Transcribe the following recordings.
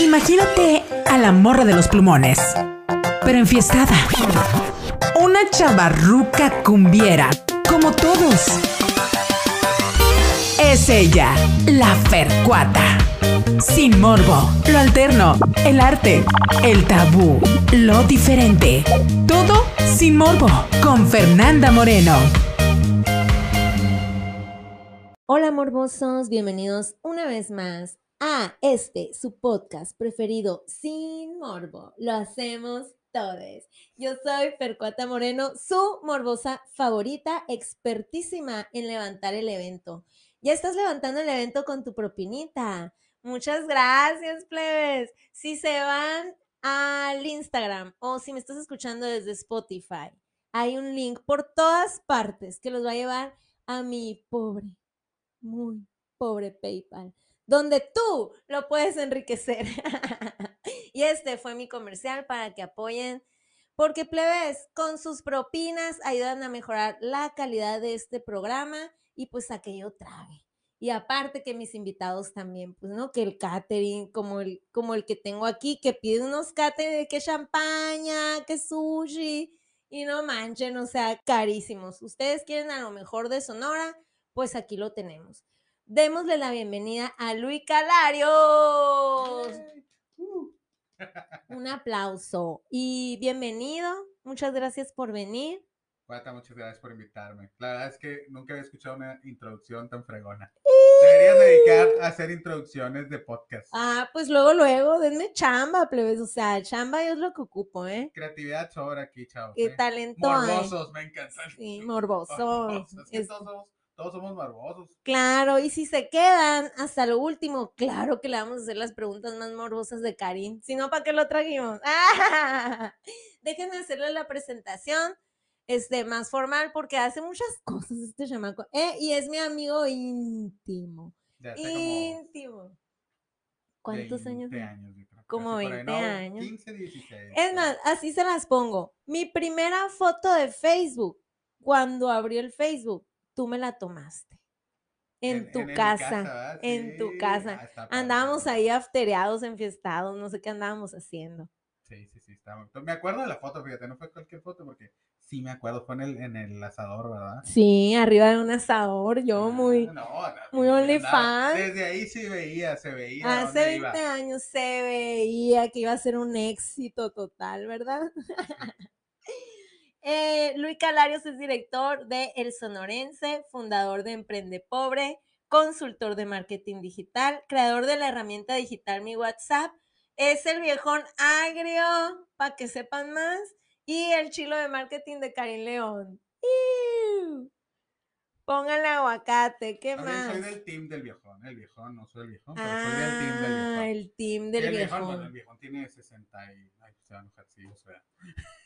Imagínate a la morra de los plumones, pero enfiestada. Una chavarruca cumbiera, como todos. Es ella, la Fercuata. Sin morbo, lo alterno, el arte, el tabú, lo diferente. Todo sin morbo, con Fernanda Moreno. Hola morbosos, bienvenidos una vez más a este, su podcast preferido sin morbo. Lo hacemos todos. Yo soy Percuata Moreno, su morbosa favorita, expertísima en levantar el evento. Ya estás levantando el evento con tu propinita. Muchas gracias, plebes. Si se van al Instagram o si me estás escuchando desde Spotify, hay un link por todas partes que los va a llevar a mi pobre, muy pobre PayPal donde tú lo puedes enriquecer. y este fue mi comercial para que apoyen, porque plebes, con sus propinas ayudan a mejorar la calidad de este programa y pues a que yo trague. Y aparte que mis invitados también, pues, ¿no? Que el catering, como el, como el que tengo aquí, que pide unos catering que champaña, que sushi, y no manchen, o sea, carísimos. Ustedes quieren a lo mejor de Sonora, pues aquí lo tenemos démosle la bienvenida a Luis Calarios. Uh. Un aplauso y bienvenido. Muchas gracias por venir. Cuata, muchas gracias por invitarme. La verdad es que nunca había escuchado una introducción tan fregona. Deberías dedicar a hacer introducciones de podcast. Ah, pues luego, luego, denme chamba, plebes. O sea, chamba es lo que ocupo, ¿eh? Creatividad sobra aquí, chao. Qué talento Morbosos, me encantan. Sí, morbosos. Es todos somos morbosos. Claro, y si se quedan hasta lo último, claro que le vamos a hacer las preguntas más morbosas de Karim. Si no, ¿para qué lo trajimos? Déjenme hacerle la presentación este, más formal porque hace muchas cosas este chamaco. Eh, y es mi amigo íntimo. íntimo. ¿Cuántos años? años Como 20 años. 15, 16. Es más, así se las pongo. Mi primera foto de Facebook, cuando abrió el Facebook, tú me la tomaste. En, tu casa, en tu casa. Ah, andábamos ahí aftereados, enfiestados, no sé qué andábamos haciendo. Sí, sí, sí, estábamos. Me acuerdo de la foto, fíjate, no fue cualquier foto porque sí me acuerdo, fue en el, en el asador, ¿verdad? Sí, arriba de un asador, yo ah, muy, no, muy OnlyFans. Desde ahí sí veía, se veía. Hace 20 años se veía que iba a ser un éxito total, ¿verdad? Eh, Luis Calarios es director de El Sonorense, fundador de Emprende Pobre, consultor de marketing digital, creador de la herramienta digital Mi WhatsApp, es el viejón agrio, para que sepan más, y el chilo de marketing de Karim León. Pónganle aguacate, ¿qué más? Soy del team del viejón, el viejón, no soy el viejón, pero soy del team del viejón. Ah, el team del viejón. Bueno, el viejón tiene 60 y... Ay, se va a enojar, sí, o sea.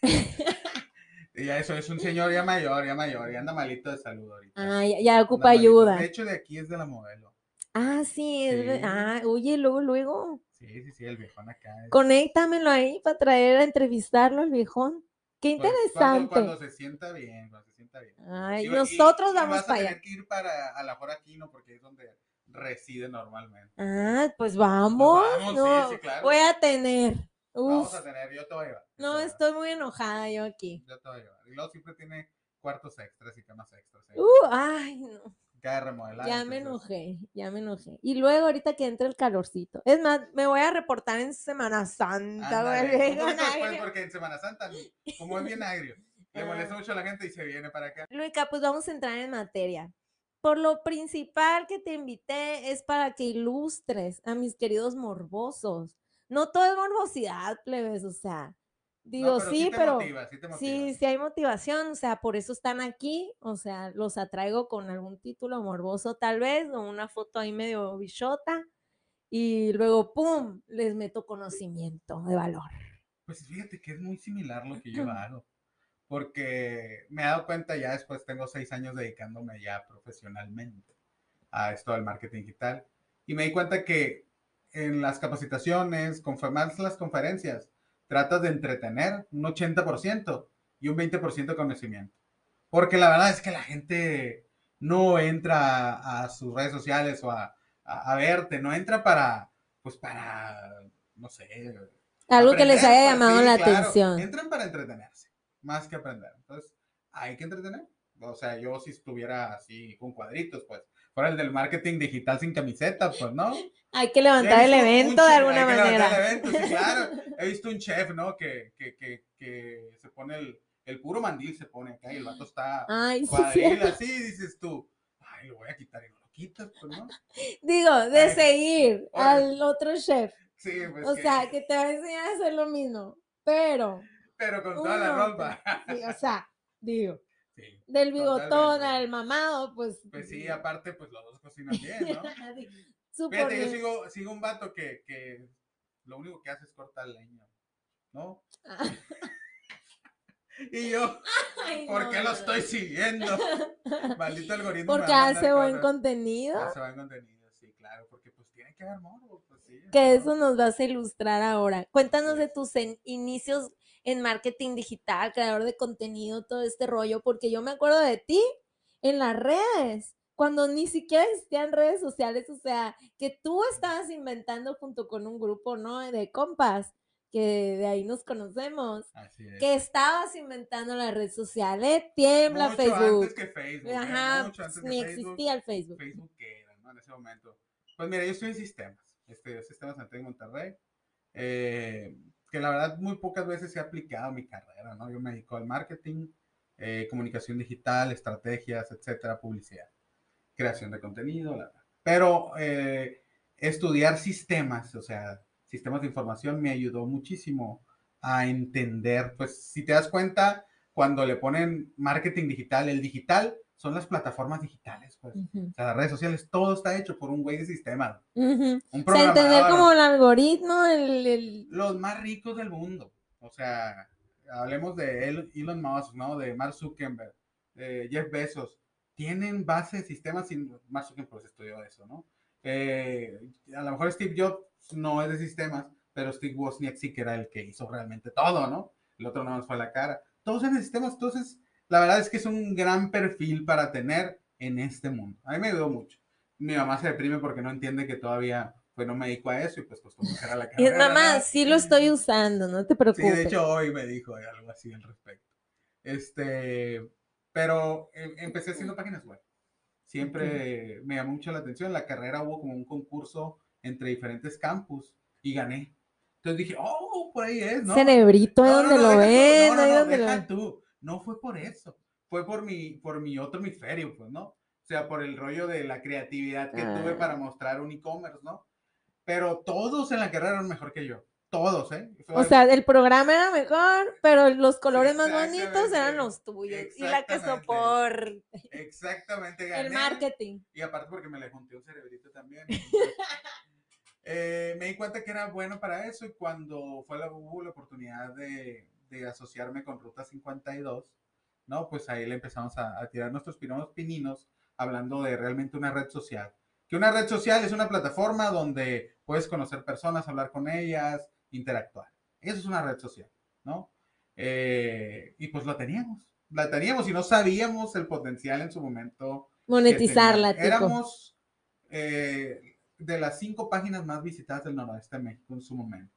Ya eso es un señor ya mayor, ya mayor, ya anda malito de salud ahorita. Ah, ya, ocupa ayuda. De hecho, de aquí es de la modelo. Ah, sí, ah, oye, luego, luego. Sí, sí, sí, el viejón acá. Conéctamelo ahí para traer a entrevistarlo al viejón. Qué pues, interesante. Cuando, se sienta bien, cuando se sienta bien. Ay, nosotros vamos para allá. tener que ir para a la ¿no? porque es donde reside normalmente. Ah, pues vamos. Pues vamos sí, sí, claro. Voy a tener. Vamos a tener, yo te voy a llevar. No, estoy muy enojada yo aquí. Yo te voy a llevar. Y luego siempre tiene cuartos extras y camas extras. ¿eh? Uh, ay, no. Cada remodelar. Ya me enojé, ya me enojé. Y luego ahorita que entre el calorcito. Es más, me voy a reportar en Semana Santa, güey. Pues, porque en Semana Santa, como es bien agrio, le ah. molesta mucho a la gente y se viene para acá. Luica, pues vamos a entrar en materia. Por lo principal que te invité es para que ilustres a mis queridos morbosos no todo es morbosidad, plebes, o sea, digo, sí, pero sí, sí, hay motivación, o sea, por eso están aquí, o sea, los atraigo con algún título morboso tal vez, o una foto ahí medio bichota, y luego, ¡pum!, les meto conocimiento de valor. Pues fíjate que es muy similar lo que yo hago, porque me he dado cuenta ya después, tengo seis años dedicándome ya profesionalmente a esto del marketing digital, y me di cuenta que en las capacitaciones, más las conferencias, tratas de entretener un 80% y un 20% de conocimiento. Porque la verdad es que la gente no entra a, sus redes sociales o a, verte, no entra para, pues para no sé. Algo que les haya llamado sí, la claro, atención. Entran para entretenerse, más que aprender. Entonces, hay que entretener. O sea, yo si estuviera así con cuadritos, pues, fuera el del marketing digital sin camiseta, pues, ¿no? Hay que levantar el evento de alguna hay que levantar manera. el evento, sí, claro. He visto un chef, ¿no? Que, que, que, que se pone el, el puro mandil, se pone acá y el vato está Ay, cuadril, sí. así, dices tú, ay, lo voy a quitar y no lo quitas, pues, ¿no? Digo, de Ay. seguir Oye. al otro chef. Sí, pues. O sea, que te va a enseñar a hacer lo mismo. Pero, Pero con toda la ropa. sí, o sea, digo, Sí. del bigotón Totalmente. al mamado, pues. Pues sí, aparte, pues los dos cocinan bien, ¿no? Fíjate, Fíjate, yo sigo, sigo un vato que, que lo único que hace es cortar leña, ¿no? Y yo, ¿por qué lo estoy siguiendo? Maldito algoritmo. Porque hace buen contenido. Hace buen contenido, sí, claro, porque pues tiene que haber morbo, pues sí. Que eso nos vas a ilustrar ahora. Cuéntanos Sí. de tus inicios en marketing digital, creador de contenido, todo este rollo, porque yo me acuerdo de ti en las redes, cuando ni siquiera existían redes sociales, o sea, que tú estabas inventando junto con un grupo, ¿no? De compas, que de ahí nos conocemos, Así es. que estabas inventando la red social, ¿eh? Tiembla Mucho Facebook. antes que Facebook. ¿eh? Mucho antes que ni Facebook. existía el Facebook. Facebook que era, ¿no? En ese momento. Pues mira, yo estoy en sistemas, este, sistemas Antec Monterrey, eh, que la verdad muy pocas veces he aplicado mi carrera, ¿no? Yo me dedico al marketing, eh, comunicación digital, estrategias, etcétera, publicidad, creación de contenido. Pero eh, estudiar sistemas, o sea, sistemas de información me ayudó muchísimo a entender, pues si te das cuenta, cuando le ponen marketing digital, el digital son las plataformas digitales, pues. Ujú, O sea, las redes sociales, todo está hecho por un güey de sistema, ujú. un O sea, entender programador. como el algoritmo, el, el- Los más ricos del mundo. O sea, hablemos de El- Elon Musk, ¿no? De Mark Zuckerberg, de Jeff Bezos. Tienen base de sistemas sin Mark Zuckerberg pues, estudió eso, ¿no? Eh, a lo mejor Steve Jobs no es de sistemas, pero Steve Wozniak sí que era el que hizo realmente todo, ¿no? El otro no nos fue a la cara. Todos de sistemas, entonces la verdad es que es un gran perfil para tener en este mundo. A mí me ayudó mucho. Mi mamá se deprime porque no entiende que todavía pues no me dedico a eso y pues costó mujer a la carrera. mamá, sí lo estoy usando, no te Sí, preocupes. de hecho hoy me dijo algo así al respecto. Este, pero em- empecé haciendo páginas web. Siempre me llamó mucho la atención. La carrera hubo como un concurso entre diferentes campus y gané. Entonces dije, oh, por ahí es, ¿no? Cerebrito, ahí donde lo ven, ahí donde lo ven. tú. No fue por eso. Fue por mi, por mi otro hemisferio, pues, ¿no? O sea, por el rollo de la creatividad que tuve Ah. para mostrar un e-commerce, ¿no? Pero todos en la carrera eran mejor que yo. Todos, ¿eh? Fue O sea, el programa era mejor, pero los colores más bonitos eran los tuyos. Y la que exactamente. soporte. Exactamente, gané. El marketing. Y aparte porque me le junté un cerebrito también. eh, me di cuenta que era bueno para eso y cuando fue la, hubo la oportunidad de, de asociarme con Ruta 52, ¿no? Pues ahí le empezamos a, a tirar nuestros primeros pininos hablando de realmente una red social. Que una red social es una plataforma donde puedes conocer personas, hablar con ellas, interactuar. Eso es una red social, ¿no? Eh, y pues la teníamos, la teníamos y no sabíamos el potencial en su momento Monetizarla. Éramos eh, de las cinco páginas más visitadas del noroeste de México en su momento,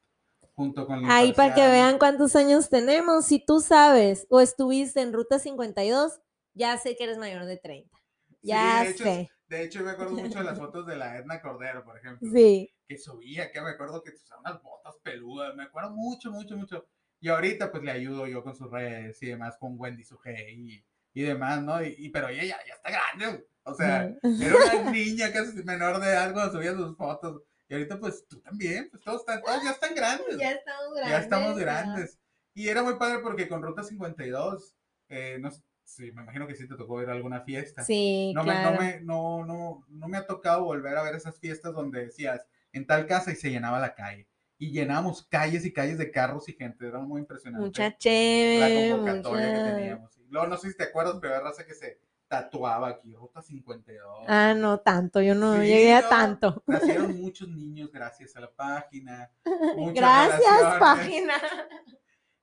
junto con la Ahí para que vean cuántos años tenemos. Si tú sabes o estuviste en Ruta 52, ya sé que eres mayor de 30. Sí, Ya de hecho, sé. De hecho, me acuerdo mucho de las fotos de la Edna Cordero, por ejemplo, Sí. que subía, que me acuerdo que usaba unas botas peludas, me acuerdo mucho, mucho, mucho. Y ahorita pues le ayudo yo con sus redes y demás, con Wendy Sugey y, y demás, ¿no? Y, y- pero ella ya, ya está grande, o sea, era una niña casi menor de cuando subía sus fotos. Y ahorita pues tú también, pues todos, están, todos ya están grandes. Ya estamos grandes. ya estamos grandes. Y era muy padre porque con Ruta 52, eh, no, sí, me imagino que sí te tocó ir a alguna fiesta. Sí, no, me, claro. no, me, no, no, no me ha tocado volver a ver esas fiestas donde decías en tal casa y se llenaba la calle. Y llenábamos calles y calles de carros y gente. Era muy impresionante. Mucha la convocatoria que teníamos. Luego no sé si te acuerdas, pero hay raza que se tatuaba aquí, Ruta 52. Ah, no tanto, yo no Sí, llegué a tanto. Nacieron muchos niños gracias a la página. muchas Gracias, relaciones. página.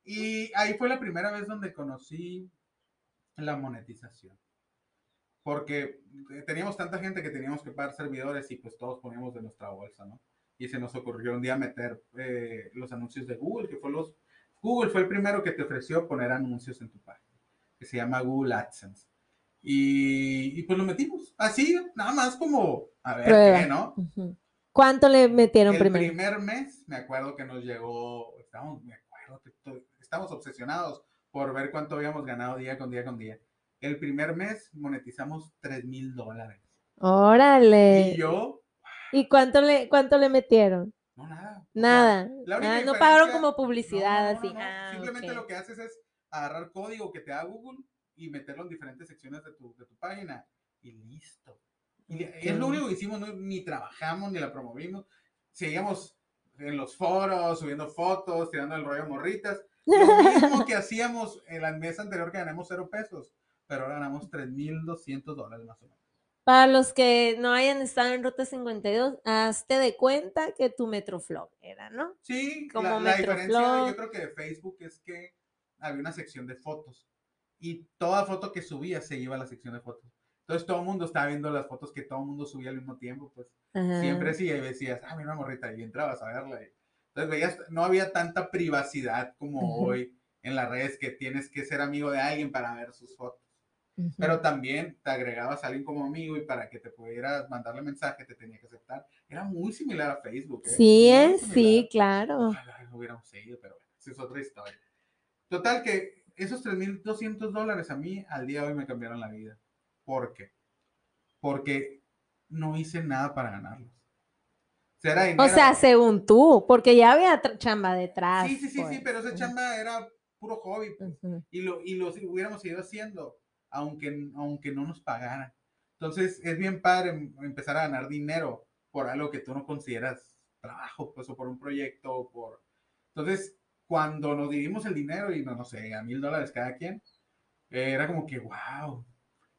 Y ahí fue la primera vez donde conocí la monetización. Porque eh, teníamos tanta gente que teníamos que pagar servidores y pues todos poníamos de nuestra bolsa, ¿no? y se nos ocurrió un día meter eh, los anuncios de Google, que fue los... Google fue el primero que te ofreció poner anuncios en tu página, que se llama Google AdSense. Y, y pues lo metimos, así, nada más como, a ver, Prueba. ¿qué, no? ¿Cuánto le metieron El primero? primer mes, me acuerdo que nos llegó, estábamos, me acuerdo que estamos obsesionados por ver cuánto habíamos ganado día con día con día. El primer mes monetizamos 3 mil dólares. Órale. Y yo, ¿Y cuánto le, cuánto le metieron? no, nada. Nada. la Ah, no pagaron como publicidad no, no, así. Ah, Simplemente lo que haces es agarrar código que te da Google y meterlo en diferentes secciones de tu, de tu página y listo. Y es lo único que hicimos, no- ni trabajamos ni la promovimos. Seguíamos en los foros, subiendo fotos, tirando el rollo a morritas. Lo mismo que hacíamos en la mes anterior que ganamos cero pesos, pero ahora ganamos 3.200 dólares más o menos. Para los que no hayan estado en Ruta 52, hazte de cuenta que tu Metroflog era, ¿no? Sí, Como la, la diferencia yo creo que de Facebook es que había una sección de fotos y toda foto que subía se iba a la sección de fotos. Entonces todo el mundo estaba viendo las fotos que todo el mundo subía al mismo tiempo, pues Ajá. siempre sí, y decías, ah, mira morrita, y entrabas a verla. y- entonces veías, no había tanta privacidad como Ujú. hoy en las redes que tienes que ser amigo de alguien para ver sus fotos. Ujú. Pero también te agregabas a alguien como amigo y para que te pudieras mandarle mensaje te tenía que aceptar. Era muy similar a Facebook. ¿eh? Sí, Muy ¿eh? Sí, claro. Ojalá lo hubiéramos seguido, pero bueno, esa es otra historia. Total que esos 3.200 dólares a mí al día de hoy me cambiaron la vida. ¿Por qué? Porque no hice nada para ganarlos. O sea, era O dinero- sea, según tú, porque ya había chamba detrás. Sí, sí, sí, sí, pues. pero esa chamba era puro hobby. pues, y lo, y lo hubiéramos seguido haciendo, aunque, aunque no nos pagaran. Entonces, es bien padre em- empezar a ganar dinero por algo que tú no consideras trabajo, pues, o por un proyecto, o por... Entonces, cuando nos dividimos el dinero y, no, no sé, a mil dólares cada quien, eh, era como que, wow,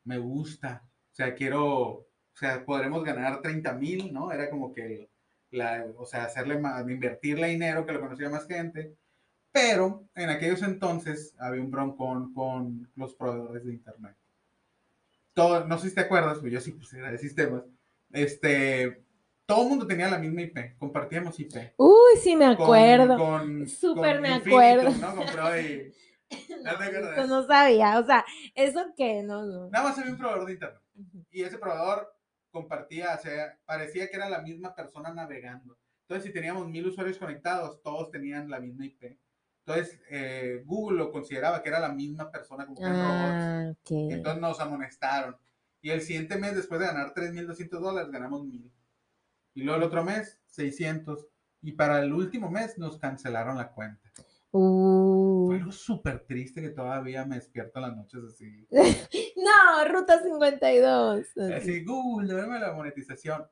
me gusta. O sea, quiero, o sea, podremos ganar 30 mil, ¿no? Era como que, la, o sea, hacerle más, invertirle dinero, que lo conociera más gente. Pero en aquellos entonces había un broncón con los proveedores de internet. Todo, no sé si te acuerdas, pues yo sí pues era de sistemas. Este, todo el mundo tenía la misma IP, compartíamos IP. Uy, sí, me acuerdo. Con, Súper con me acuerdo. ¿no? Con Pro y- ¿No te acuerdas? Eso no sabía, o sea, ¿eso qué? No, no. Nada más había un proveedor de internet. Y ese proveedor compartía, o sea, parecía que era la misma persona navegando. Entonces, si teníamos mil usuarios conectados, todos tenían la misma IP. Entonces, eh, Google lo consideraba que era la misma persona como que robots. Ah, ok. Entonces nos amonestaron. Y el siguiente mes, después de ganar 3.200 dólares, ganamos 1.000. Y luego el otro mes, 600. Y para el último mes nos cancelaron la cuenta. Uh. Fue algo súper triste que todavía me despierto las noches así. No, Ruta 52. Así, Google, devuelve la monetización.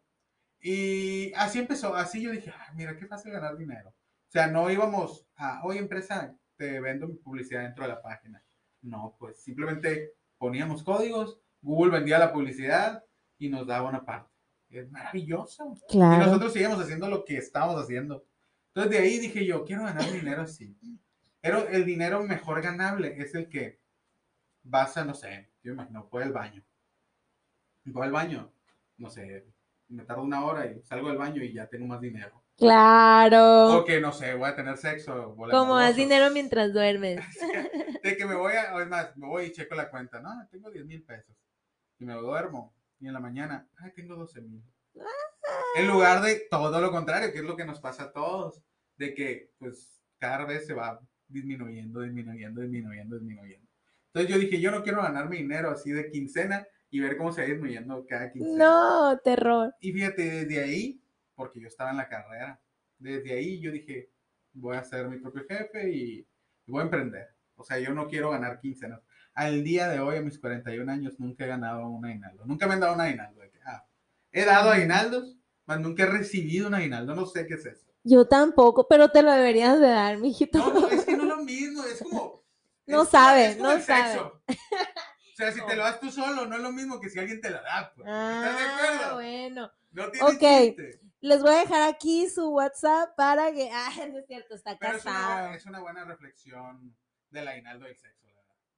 Y así empezó, así yo dije, "Ah, mira, qué fácil ganar dinero. O sea, no íbamos a, oye, empresa, te vendo mi publicidad dentro de la página. No, pues simplemente poníamos códigos, Google vendía la publicidad y nos daba una parte. Es maravilloso. Y nosotros seguíamos haciendo lo que estábamos haciendo. Entonces de ahí dije yo, quiero ganar dinero así. Pero el dinero mejor ganable es el que vas a, no sé, yo imagino, voy al baño. Voy al baño, no sé, me tardo una hora y salgo del baño y ya tengo más dinero. Claro. O que, no sé, voy a tener sexo. Como haz babosos. dinero mientras duermes. De que me voy a, o es más, me voy y checo la cuenta. No, tengo 10 mil pesos. Y me duermo. Y en la mañana, ay, tengo 12 mil. En lugar de todo lo contrario, que es lo que nos pasa a todos. De que, pues, cada vez se va disminuyendo, disminuyendo, disminuyendo, disminuyendo. Entonces yo dije, yo no quiero ganar mi dinero así de quincena y ver cómo se va disminuyendo cada quincena. No, terror. Y fíjate, desde ahí, porque yo estaba en la carrera, desde ahí yo dije, voy a ser mi propio jefe y, y voy a emprender. O sea, yo no quiero ganar quincenas. Al día de hoy, a mis 41 años, nunca he ganado un aguinaldo. Nunca me han dado un aguinaldo. ah, he dado aguinaldos, mas nunca he recibido un aguinaldo. No sé qué es eso. Yo tampoco, pero te lo deberías de dar, mijito. No, no, es que no es lo mismo. Es como... No es- sabe, es como no el sabe. sexo. O sea, si te lo das tú solo, no es lo mismo que si alguien te lo da. Pues. ¿Estás de Ah, acuerdo? bueno. No tiene Ok. chiste. Les voy a dejar aquí su WhatsApp para que. Ah, no es cierto, está Pero es una, casado. es una buena reflexión del aguinaldo del sexo, la.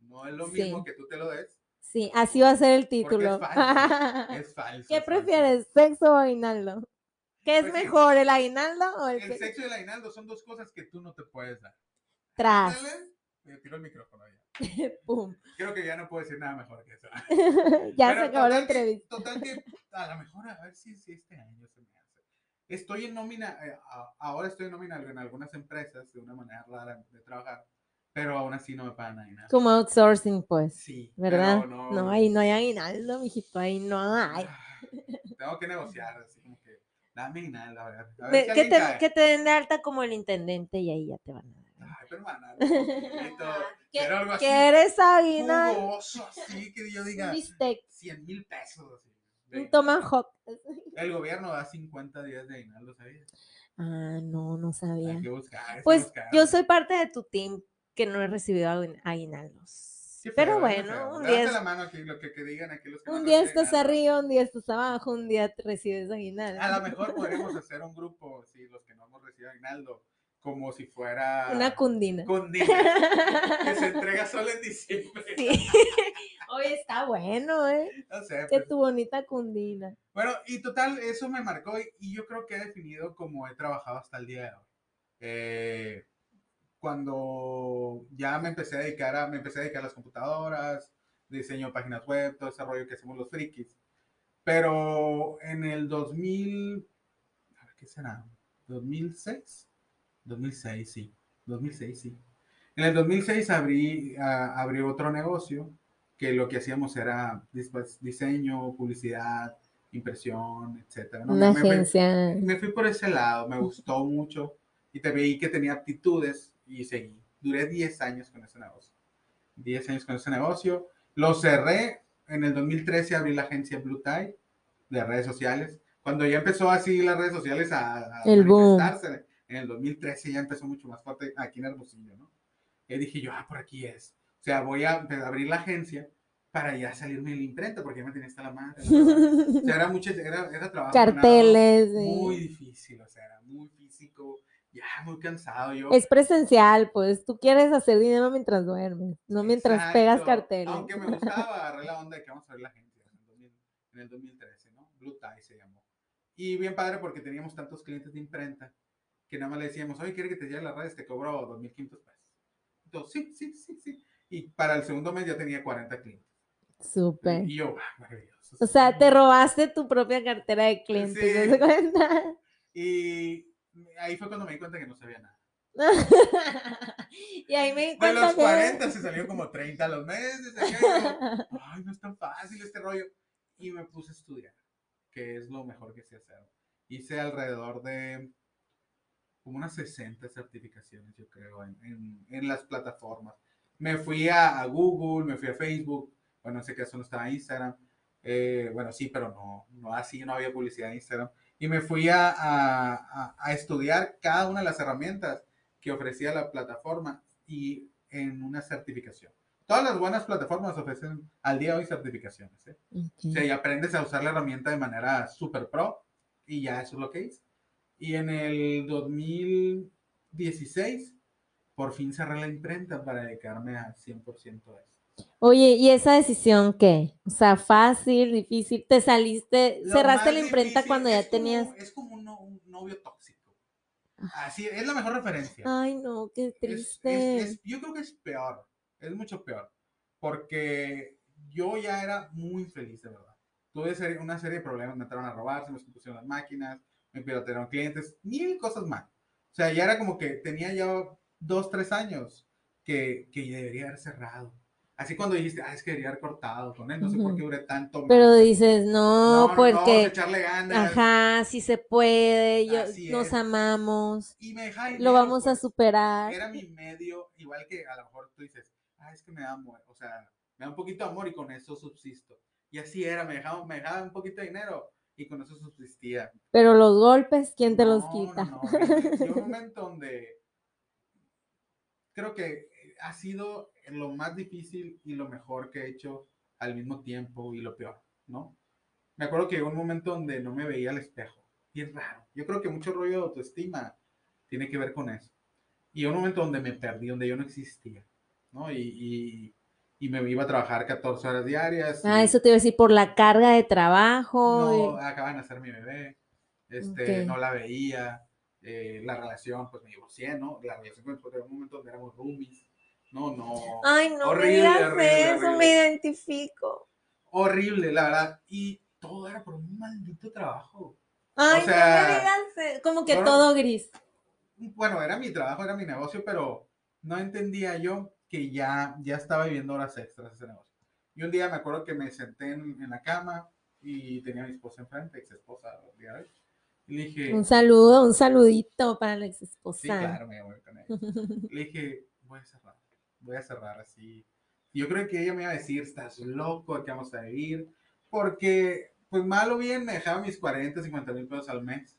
No es lo Sí. mismo que tú te lo des, Sí, así va a ser el título. es falso. es falso. ¿Qué es falso. prefieres, sexo o aguinaldo? ¿Qué es Pues sí. mejor, el aguinaldo o el, El sexo y el aguinaldo son dos cosas que tú no te puedes dar. tras? Me tiro el micrófono ya. Pum. Creo que ya no puedo decir nada mejor que eso. ya Pero se acabó la entrevista. Total que a lo mejor a ver si, si este año se me hace. Estoy en nómina, eh, ahora estoy en nómina en algunas empresas de una manera rara de trabajar, pero aún así no me pagan nada. Como outsourcing, pues. Sí, ¿Verdad? pero no, No, ahí no hay aguinaldo, mijito, ahí no hay. Ah, Tengo que negociar, así como que dame nada, a ver. A ver Ve- si que, te, cae. que te den de alta como el intendente y ahí ya te van a dar. Ay, pero hermana, un ¿Qué- quiero algo así ¿Qué eres aguinaldo? jugoso, así que yo Un diga bistec, 100 mil pesos. Así. un tomahawk. El gobierno da 50 días de aguinaldo, ¿sabías? Ah, no, no sabía. Hay que buscar. hay que Pues buscar. yo soy parte de tu team que no he recibido aguin- aguinaldos. Pero bueno, un día, la es- mano aquí, lo que, que digan aquí los que no un día reciben estás nada. arriba, un día estás abajo, un día recibes aguinaldo. A lo mejor podríamos hacer un grupo, sí, los que no hemos recibido aguinaldo, como si fuera Una cundina. Cundina, que se entrega solo en diciembre. Sí. Oye, está bueno, ¿eh? No sé, Que pues. tu bonita cundina. Bueno, y total, eso me marcó y, y yo creo que he definido como he trabajado hasta el día de hoy. Eh, cuando ya me empecé a dedicar a, me empecé a dedicar a las computadoras, diseño de páginas web, todo ese rollo que hacemos los frikis. Pero en el 2000, a ver, ¿qué será? ¿2006? 2006, sí. 2006, sí. En el 2006 abrí, abrí otro negocio que lo que hacíamos era dis- diseño, publicidad, impresión, etcétera. ¿no? Una Me- me- agencia. me fui por ese lado, me gustó mucho y te veí que tenía aptitudes y seguí. Duré 10 años con ese negocio. 10 años con ese negocio. Lo cerré en el 2013, abrí la agencia Blue Tie de redes sociales. Cuando ya empezó así las redes sociales a, a El boom. manifestarse, en el 2013 ya empezó mucho más fuerte aquí en Hermosillo, ¿no? Y dije yo, ah, por aquí es. O sea, voy a abrir la agencia para ya salirme en la imprenta, porque ya me tenía hasta la madre. la. O sea, era mucho, era, era trabajo. Carteles. sí. Muy difícil, o sea, era muy físico, ya muy cansado. Yo, Es presencial, pues tú quieres hacer dinero mientras duermes, no mientras pegas carteles. Aunque me gustaba agarré la onda de que vamos a ver la agencia en el, 2000 en el 2013, ¿no? Blue Tie se llamó. Y bien padre porque teníamos tantos clientes de imprenta que nada más le decíamos, oye, ¿quieres que te lleve las redes? Te cobro 2.500 pesos. Entonces, sí, sí, sí, sí. Y para el segundo mes ya tenía 40 clientes. Súper. Y yo, ah, maravilloso. O sea, te robaste tu propia cartera de clientes, ¿te Sí. das cuenta? Y ahí fue cuando me di cuenta que no sabía nada. y ahí me di De cuenta los que- 40 se salió como 30 a los meses. Ay, no es tan fácil este rollo. Y me puse a estudiar, que es lo mejor que sé hacer. Hice alrededor de como unas 60 certificaciones, yo creo, en, en- en las plataformas. Me fui a, a Google, me fui a Facebook. Bueno, en ese caso no estaba Instagram. Eh, bueno, sí, pero no, no así, no había publicidad en Instagram. Y me fui a, a- a- a estudiar cada una de las herramientas que ofrecía la plataforma y en una certificación. Todas las buenas plataformas ofrecen al día de hoy certificaciones. ¿eh? O sea, y aprendes a usar la herramienta de manera super pro y ya eso es lo que hice. Y en el 2016, por fin cerré la imprenta para dedicarme al 100% a eso. Oye, ¿y esa decisión qué? O sea, fácil, difícil, te saliste, Lo cerraste la imprenta cuando ya como- tenías... Es como un, no- un novio tóxico. Así, es la mejor referencia. Ay, no, qué Es- es- triste. es- yo creo que es peor, es mucho peor, porque yo ya era muy feliz, de verdad. Tuve serie- una serie de problemas, me entraron a robar, se me pusieron las máquinas, me piratearon clientes, mil cosas más. O sea, ya era como que tenía ya dos, tres años que, que debería haber cerrado. Así cuando dijiste, ah, es que debería haber cortado con él, no sé por qué duré tanto más. Pero dices, no, no, no, porque... echarle ganas. Ajá, sí se puede, yo, Así nos es. amamos, Y me dejaba lo vamos a pues. superar. era mi medio, igual que a lo mejor tú dices, ah, es que me da amor, o sea, me da un poquito de amor y con eso subsisto. Y así era, me dejaba, me dejaba un poquito de dinero y con eso subsistía. Pero los golpes, ¿quién te los quita? No, no, Llegó un momento donde creo que ha sido lo más difícil y lo mejor que he hecho al mismo tiempo y lo peor, ¿no? Me acuerdo que llegó un momento donde no me veía al espejo. Y es raro. Yo creo que mucho rollo de autoestima tiene que ver con eso. Y llegó un momento donde me perdí, donde yo no existía, ¿no? Y, y, y me iba a trabajar 14 horas diarias. Ah, eso te iba a decir por la carga de trabajo. no, y- acaban de hacer mi bebé. este, Ok. no la veía, eh, la relación, pues me divorcié, ¿no? La relación con mi esposa, un momento donde éramos roomies, no, no. Ay, no Horrible, me digas horrible, eso, horrible. me identifico. Horrible, la verdad. Y todo era por un maldito trabajo. Ay, sea, no me digas, eso. como que todo gris. Bueno, era mi trabajo, era mi negocio, pero no entendía yo que ya, ya estaba viviendo horas extras ese negocio. Y un día me acuerdo que me senté en, en la cama y tenía a mi esposa enfrente, ex esposa. Y le dije, Un saludo, un saludito para la ex esposa. sí, claro, me voy con ella. Le dije, voy a cerrar, voy a cerrar así. Yo creo que ella me iba a decir, estás loco, ¿qué vamos a vivir? Porque, pues mal o bien, me dejaba mis 40, 50 mil pesos al mes.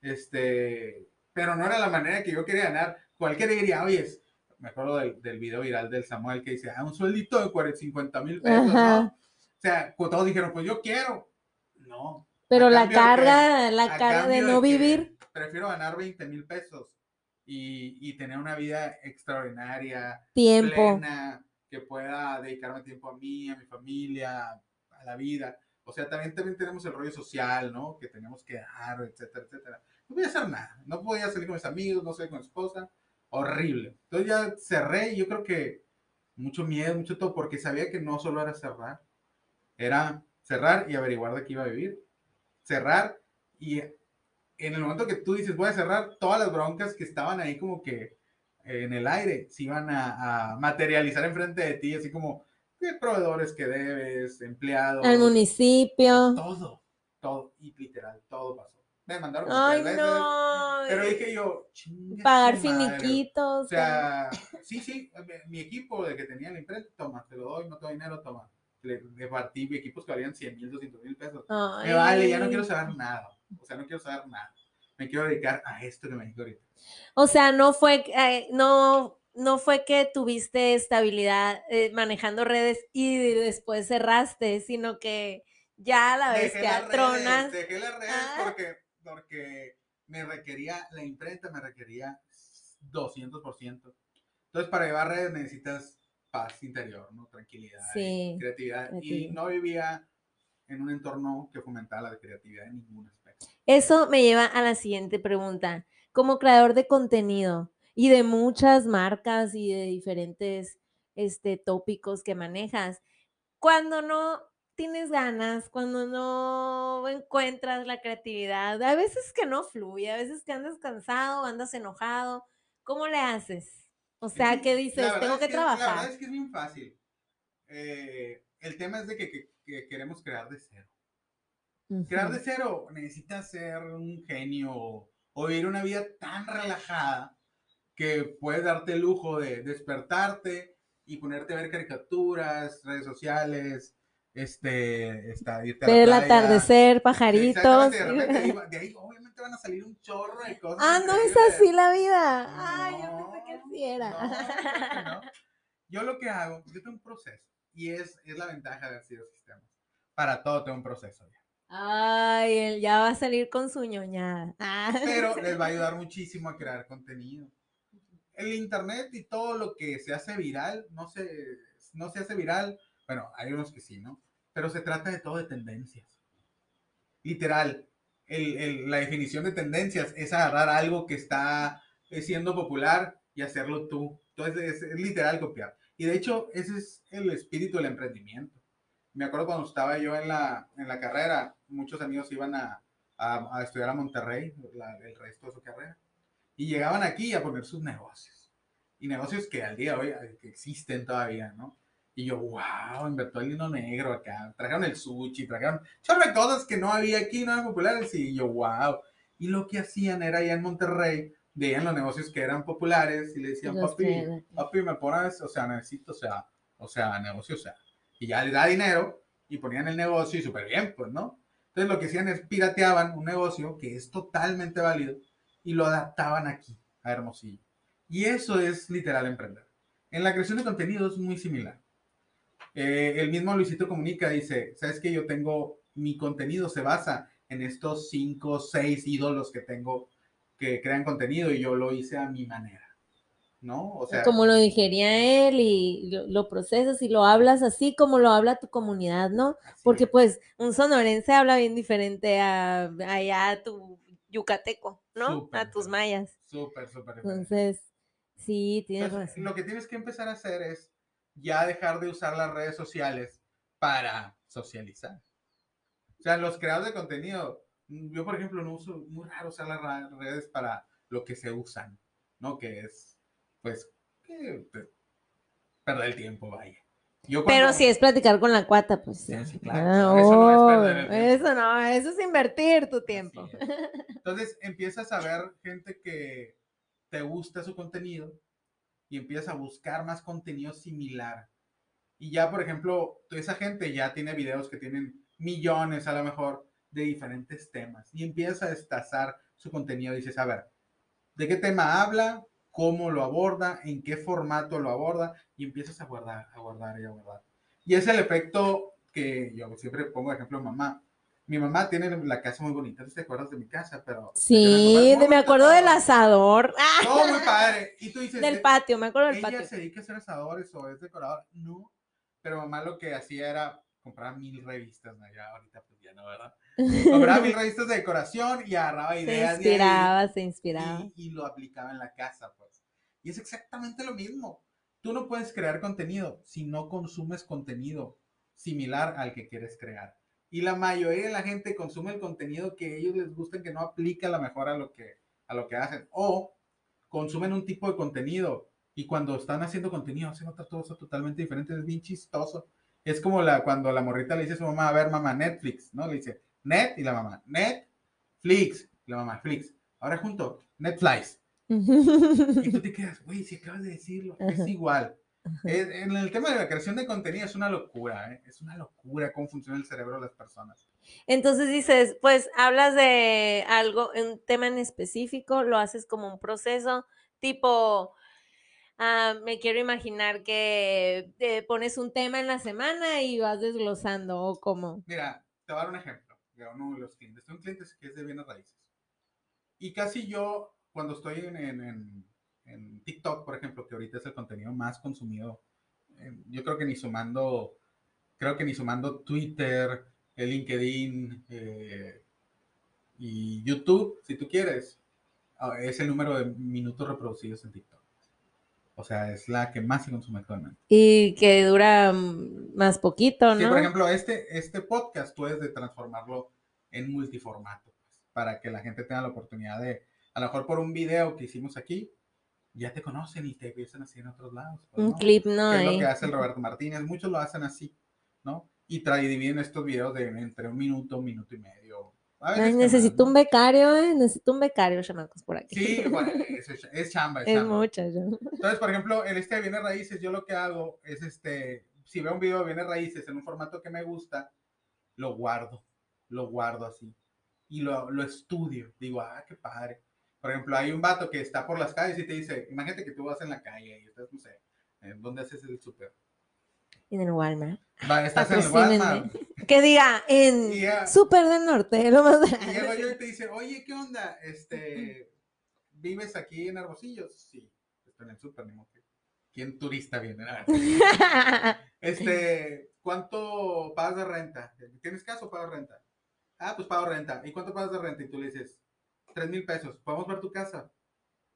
Este, pero no era la manera que yo quería ganar. Cualquiera diría, oye, es- me acuerdo del, del video viral del Samuel que dice, ah, un sueldito de 40, 50 mil pesos. O sea, todos dijeron, pues yo quiero. No. Pero la carga, la carga de no que vivir. Prefiero ganar 20 mil pesos y, y tener una vida extraordinaria, Tiempo. plena, que pueda dedicarme tiempo a mí, a mi familia, a la vida. O sea, también, también tenemos el rollo social, ¿no? Que tenemos que dar, etcétera, etcétera. No podía hacer nada. No podía salir con mis amigos, no salir con mi esposa. Horrible. Entonces ya cerré y yo creo que mucho miedo, mucho todo, porque sabía que no solo era cerrar, era cerrar y averiguar de qué iba a vivir. Cerrar y en el momento que tú dices voy a cerrar, todas las broncas que estaban ahí como que en el aire se iban a, a materializar enfrente de ti, así como ¿qué proveedores que debes, empleados, Al municipio. todo, todo, y literal, todo pasó. Me mandaron Ay, veces, no. pero dije yo, "Chinga Pagar su madre". finiquitos. O sea, sí, sí, mi- equipo de que tenía la imprenta, toma, te lo doy, no te doy dinero, toma. Le, le partí equipos que valían 100 mil, 200 mil pesos. Me vale, ya no quiero saber nada. O sea, no quiero saber nada. Me quiero dedicar a esto que me dedico ahorita. O sea, no fue, eh, no, no fue que tuviste estabilidad eh, manejando redes y después cerraste, sino que ya a la vez Dejé que las tronas. redes, dejé las redes Ah. porque, porque me requería, la imprenta me requería 200%. Entonces, para llevar redes necesitas paz interior, ¿no? Tranquilidad, y creatividad. Y no vivía en un entorno que fomentara la creatividad en aspecto. Eso me lleva a la siguiente pregunta. Como creador de contenido y de muchas marcas y de diferentes este, tópicos que manejas, cuando no tienes ganas, cuando no encuentras la creatividad, a veces que no fluye, a veces que andas cansado, andas enojado, ¿cómo le haces? O sea, la dices, tengo es que La verdad trabajar. es que es bien fácil. Eh, el tema es de que, que- que queremos crear de cero. Crear de cero necesitas ser un genio o vivir una vida tan relajada que puedes darte el lujo de despertarte y ponerte a ver caricaturas, redes sociales, este, esta, irte a Ver el atardecer, pajaritos. De repente de ahí, obviamente van a salir un chorro de cosas. Ah, no es así la vida. Ay, yo pensé que No, así era. no, no. Yo lo que hago, yo tengo un proceso y es, es la ventaja de sido sistemas. Para todo tengo un proceso ya. Ay, él ya va a salir con su ñoñada. Ah. Pero les va a ayudar muchísimo a crear contenido. El internet y todo lo que se hace viral, no se, no se hace viral, bueno, hay unos que sí, ¿no? Pero se trata de todo de tendencias. Literal, el- el- la definición de tendencias es agarrar algo que está eh, siendo popular y hacerlo tú. Entonces es, es literal copiar. Y de hecho, ese es el espíritu del emprendimiento. Me acuerdo cuando estaba yo en la, en la carrera, muchos amigos iban a, a- a estudiar a Monterrey, la- el resto de su carrera. Y llegaban aquí a poner sus negocios. Y negocios que al día de hoy eh, que existen todavía, ¿no? Y yo, wow, inventó el lino negro acá. Trajeron el sushi, trajeron chorro cosas que no había aquí, no eran populares. Y yo, wow. Y lo que hacían era allá en Monterrey, veían los negocios que eran populares y le decían, papi, papi, me pones, o sea, necesito, o sea, o sea, negocio, o sea. Y ya le da dinero y ponían el negocio y súper bien, pues, ¿no? Entonces lo que hacían es pirateaban un negocio que es totalmente válido y lo adaptaban aquí, a Hermosillo. Y eso es literal emprender. En la creación de contenido es muy similar. Eh, el mismo Luisito Comunica dice, ¿sabes que Yo tengo, mi contenido se basa en estos cinco, seis ídolos que tengo que crean contenido y yo lo hice a mi manera. ¿No? O sea, como lo digería él y lo, lo procesas y lo hablas así como lo habla tu comunidad, ¿no? Porque es. pues un sonorense habla bien diferente a allá a tu yucateco, ¿no? Súper a tus mayas. Súper, súper. Entonces, sí, tienes Entonces, razón. lo que tienes que empezar a hacer es ya dejar de usar las redes sociales para socializar. O sea, los creadores de contenido, yo por ejemplo no uso, muy raro usar las redes para lo que se usan, ¿no? Que es, pues, pues, perder el tiempo, vaya. Yo Pero cuando- si es platicar con la cuata, pues. Sí, sí, ah, claro, pero eso no es perder el oh. Eso no, eso es invertir tu tiempo. es. Entonces empiezas a ver gente que te gusta su contenido y empiezas a buscar más contenido similar. Y ya, por ejemplo, esa gente ya tiene videos que tienen millones a lo mejor de diferentes temas y empiezas a destazar su contenido. Dices, a ver, ¿de qué tema habla? ¿Cómo lo aborda? ¿En qué formato lo aborda? Y empiezas a guardar, a guardar y a guardar. Y es el efecto que yo siempre pongo de ejemplo mamá. Mi mamá tiene la casa muy bonita. ¿Tú te acuerdas de mi casa? Pero Sí, me acuerdo del asador. Todo muy padre. Y tú dices, Del "Eh, patio, me acuerdo del ella patio. se dedica a hacer asadores o es decoradora. No, pero mamá lo que hacía era comprar mil revistas, ¿no? Ya ahorita pues ya no, ¿verdad? Compraba mil revistas de decoración y agarraba Se ideas de ahí inspiraba, se inspiraba. y, y lo aplicaba en la casa, pues. Y es exactamente lo mismo. Tú no puedes crear contenido si no consumes contenido similar al que quieres crear. Y la mayoría de la gente consume el contenido que a ellos les gusta, que no aplica a lo mejor a lo que, a lo que hacen. O consumen un tipo de contenido y cuando están haciendo contenido hacen otra cosa totalmente diferente. Es bien chistoso. Es como la, cuando la morrita le dice a su mamá, a ver, mamá, Netflix, ¿no? Le dice, Net y la mamá, Netflix, y la mamá, Flix. Ahora junto, Netflix. Y tú te quedas, güey, si acabas de decirlo, es Ajá. igual. Es- en el tema de la creación de contenido es una locura, ¿eh? es una locura cómo funciona el cerebro de las personas. Entonces dices, pues hablas de algo, un tema en específico, lo haces como un proceso, tipo, ah, me quiero imaginar que te pones un tema en la semana y vas desglosando, o como. Mira, te voy a dar un ejemplo de uno de los clientes. Tengo un cliente que es de bienes raíces. Y casi yo, cuando estoy en, TikTok, por ejemplo, que ahorita es el contenido más consumido, eh, yo creo que ni sumando, creo que ni sumando Twitter, el LinkedIn eh, y YouTube, si tú quieres, ah, es el número de minutos reproducidos en TikTok. O sea, es la que más se consume actualmente. Y que dura mm, más poquito, Sí, ¿no? por ejemplo, este, este podcast puedes de transformarlo en multiformato, pues, para que la gente tenga la oportunidad de, a lo mejor por un video que hicimos aquí, ya te conocen y te empiezan así en otros lados. pues, un clip, ¿no? Que es lo que hace el Roberto Martínez, muchos lo hacen así, ¿no? Y trae, dividen estos videos de entre un minuto, un minuto y medio. Ay, necesito un becario, ¿eh? Necesito un becario, chamacos, por aquí. Sí, bueno, es, es chamba, es es chamba. Entonces, por ejemplo, en este de bienes raíces, yo lo que hago es este, si veo un video de bienes raíces en un formato que me gusta, lo guardo, lo guardo así y lo, lo estudio. Digo, ah, qué padre. Por ejemplo, hay un vato que está por las calles y te dice, imagínate que tú vas en la calle y estás, no sé, ¿en ¿dónde haces el súper? En el Walmart. Va, estás en el. Walmart. Que diga, en Super del Norte, lo más Y llego yo y te dice, oye, ¿qué onda? Este, ¿vives aquí en Hermosillo? Sí, estoy en el súper, ni modo ¿Quién turista viene? A ver. Este, ¿cuánto pagas de renta? ¿Tienes casa o pagas renta? Ah, pues pago renta. ¿Y cuánto pagas de renta? Y tú le dices, tres mil pesos. ¿Podemos ver tu casa?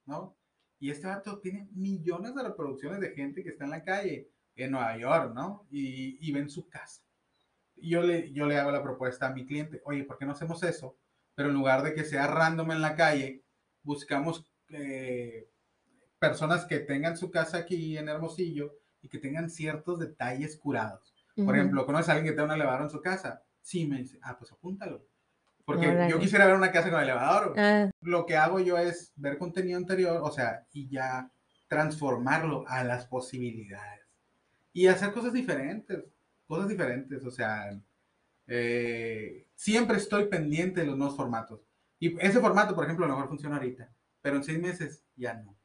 ¿No? Y este vato tiene millones de reproducciones de gente que está en la calle, en Nueva York, ¿no? Y, y ven su casa. Y yo le, yo le hago la propuesta a mi cliente, oye, ¿por qué no hacemos eso? Pero en lugar de que sea random en la calle, buscamos eh, personas que tengan su casa aquí en Hermosillo y que tengan ciertos detalles curados. Por ejemplo, ¿conoces a alguien que tenga un elevador en su casa? Sí, me dice, ah, pues apúntalo. Porque Órale. yo quisiera ver una casa con elevador. Ah, Lo que hago yo es ver contenido anterior, o sea, y ya transformarlo a las posibilidades. Y hacer cosas diferentes, cosas diferentes, o sea, eh, siempre estoy pendiente de los nuevos formatos. Y ese formato, por ejemplo, a lo mejor funciona ahorita, pero en seis meses ya no.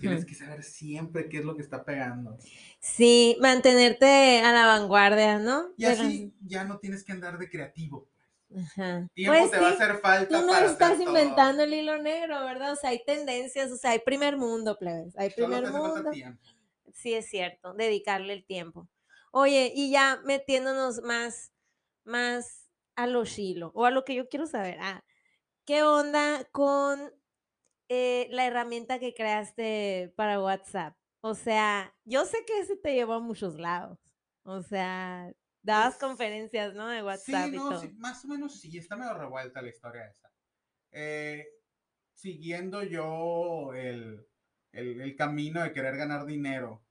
Tienes que saber siempre qué es lo que está pegando. Sí, mantenerte a la vanguardia, ¿no? Y así ya no tienes que andar de creativo. pues. Ajá. Tiempo Pues te va a hacer falta. Tú no para estás hacer todo. inventando el hilo negro, ¿verdad? O sea, hay tendencias, o sea, hay primer mundo, plebes. Hay primer mundo. Sí, es cierto, dedicarle el tiempo. Oye, y ya metiéndonos más, más a lo chilo, o a lo que yo quiero saber. Ah, ¿qué onda con eh, la herramienta que creaste para WhatsApp? O sea, yo sé que ese te llevó a muchos lados. O sea, dabas Pues, conferencias, ¿no? De WhatsApp Sí, y no, todo. sí, más o menos sí, está medio revuelta la historia esa. Eh, siguiendo yo el, el- el camino de querer ganar dinero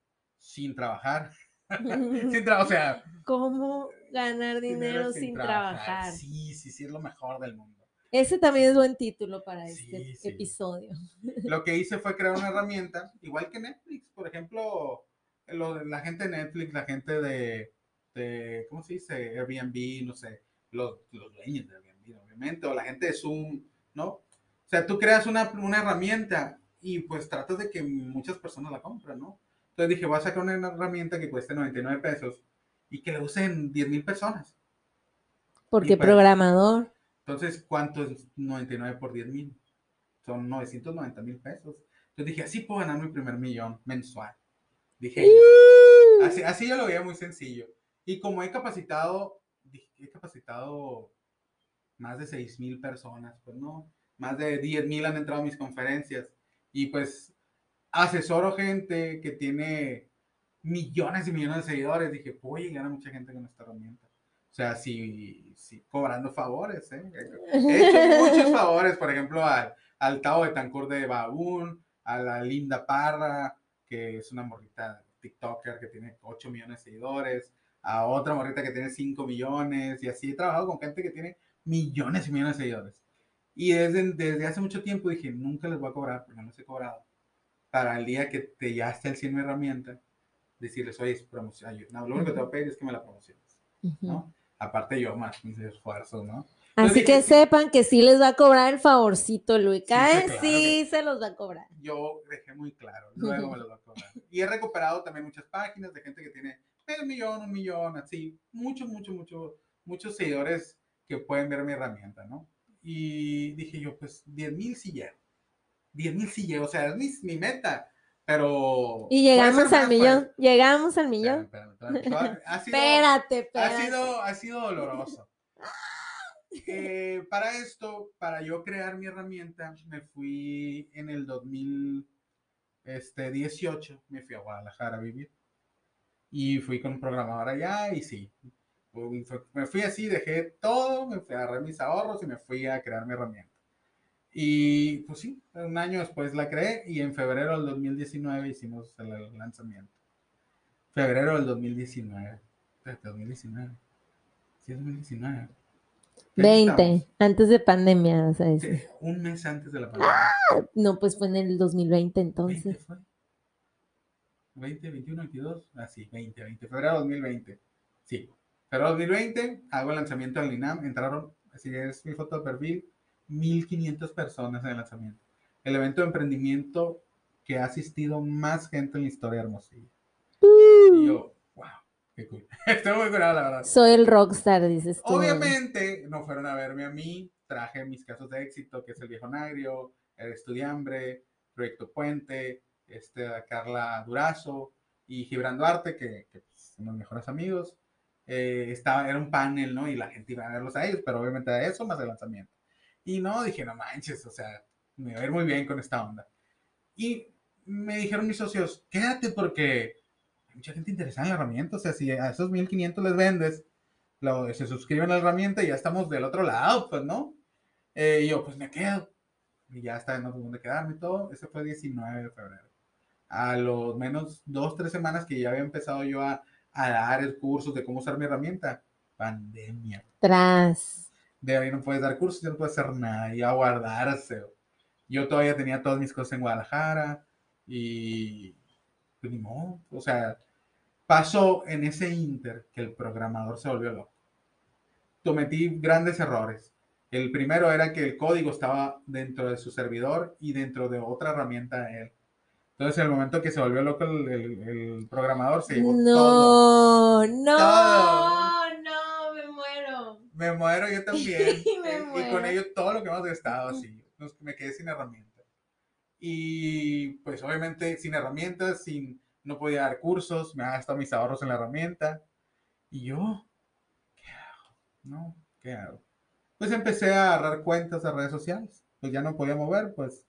sin trabajar. sin tra- o sea, ¿Cómo ganar dinero, sin, trabajar? Sí, sí, sí, es lo mejor del mundo. Ese también es buen título para este sí. episodio. Lo que hice fue crear una herramienta, igual que Netflix, por ejemplo, lo la gente de Netflix, la gente de, de, ¿cómo se dice? Airbnb, no sé, los, los dueños de Airbnb, obviamente, o la gente de Zoom, ¿no? O sea, tú creas una, una herramienta y pues tratas de que muchas personas la compren, ¿no? Entonces dije, voy a sacar una herramienta que cueste 99 pesos y que la usen 10 mil personas. Porque pues, programador. Entonces, ¿cuánto es 99 por 10 mil? Son 990 mil pesos. Entonces dije, así puedo ganar mi primer millón mensual. Dije. Así, así yo lo veía muy sencillo. Y como he capacitado, he capacitado más de 6 mil personas, pues no, más de 10 mil han entrado a mis conferencias. Y pues asesoro gente que tiene millones y millones de seguidores. Dije, puedo llegar a mucha gente con esta herramienta. O sea, sí, sí cobrando favores, ¿eh? He hecho muchos favores, por ejemplo, al, al Tao de Tancur de Babún, a la Linda Parra, que es una morrita TikToker que tiene 8 millones de seguidores, a otra morrita que tiene 5 millones, y así he trabajado con gente que tiene millones y millones de seguidores. Y desde, desde hace mucho tiempo dije, nunca les voy a cobrar, porque no les he cobrado. Para el día que te ya esté el 100 mi herramienta, decirles, oye, es promoción. No, lo único que te voy a pedir es que me la promociones, Ujú. ¿no? Aparte yo más mis esfuerzos, ¿no? Así Entonces que sepan que sí les va a cobrar el favorcito, Luica. Sí, claro Sí, se los va a cobrar. yo dejé muy claro, luego me lo va a cobrar. Y he recuperado también muchas páginas de gente que tiene medio millón, un millón, así, mucho, mucho, mucho, muchos seguidores que pueden ver mi herramienta, ¿no? Y dije yo, pues 10 mil sí llego, 10 mil sí llego, o sea, es mi, mi meta, pero... Y llegamos al millón. Llegamos al millón. espérame, espérame, todavía- ha sido- Espérate, ha espérate. sido, ha sido doloroso. Eh, para esto, para yo crear mi herramienta, me fui en el 2018, me fui a Guadalajara a vivir. Y fui con un programador allá y sí. Me fui así, dejé todo, me fui, agarré mis ahorros y me fui a crear mi herramienta. Y pues sí, un año después la creé y en febrero del 2019 hicimos el lanzamiento. Febrero del 2019. Espérate, 2019. Sí, es 2019. ¿Qué año 20, estamos? antes de pandemia, o sea, Sí, un mes antes de la pandemia. No, pues fue en el 2020 ¿20 entonces. fue? 20, 21, 22. Ah, sí, 20, 20. Febrero 2020. Sí. Febrero 2020, hago el lanzamiento del INAM. Entraron, así es mi foto de perfil, 1500 personas en el lanzamiento. El evento de emprendimiento que ha asistido más gente en la historia de Hermosillo. Y yo, wow, qué cool. Estoy muy curado, la verdad. Soy el rockstar, dices tú. Obviamente no fueron a verme a mí, traje mis casos de éxito, que es el viejo Nagrio, el Estudiambre, Proyecto Puente, este, Carla Durazo y Gibran Duarte, que, que pues, son los mejores amigos. Eh, estaba, era un panel, ¿no? Y la gente iba a verlos a ellos, pero obviamente a eso más el lanzamiento. Y no, dije, no manches, o sea, me va a ir muy bien con esta onda. Y me dijeron mis socios, quédate porque hay mucha gente interesada en la herramienta, o sea, si a esos 1500 les vendes, lo- se suscriben a la herramienta y ya estamos del otro lado, pues, ¿no? Eh, y yo, pues me quedo. Y ya está, no dónde quedarme y todo. Ese fue el 19 de febrero. A los menos dos, tres semanas que ya había empezado yo a, a dar el curso de cómo usar mi herramienta, pandemia. Tras. De ahí no puedes dar cursos, ya no puedes hacer nada, y a guardarse. Yo todavía tenía todas mis cosas en Guadalajara y pues ni modo, o sea, pasó en ese inter que el programador se volvió loco. Cometí grandes errores. El primero era que el código estaba dentro de su servidor y dentro de otra herramienta de él. Entonces, en el momento que se volvió loco el, el- el programador, se llevó. No, no, Todo. no. Me muero yo también. Me Eh, y muero. con ello todo lo que hemos gastado así. me quedé sin herramientas. Y pues obviamente sin herramientas, sin, no podía dar cursos, me había gastado mis ahorros en la herramienta. Y yo, ¿qué hago? ¿No? ¿Qué hago? Pues empecé a agarrar cuentas de redes sociales. Pues ya no podía mover, pues.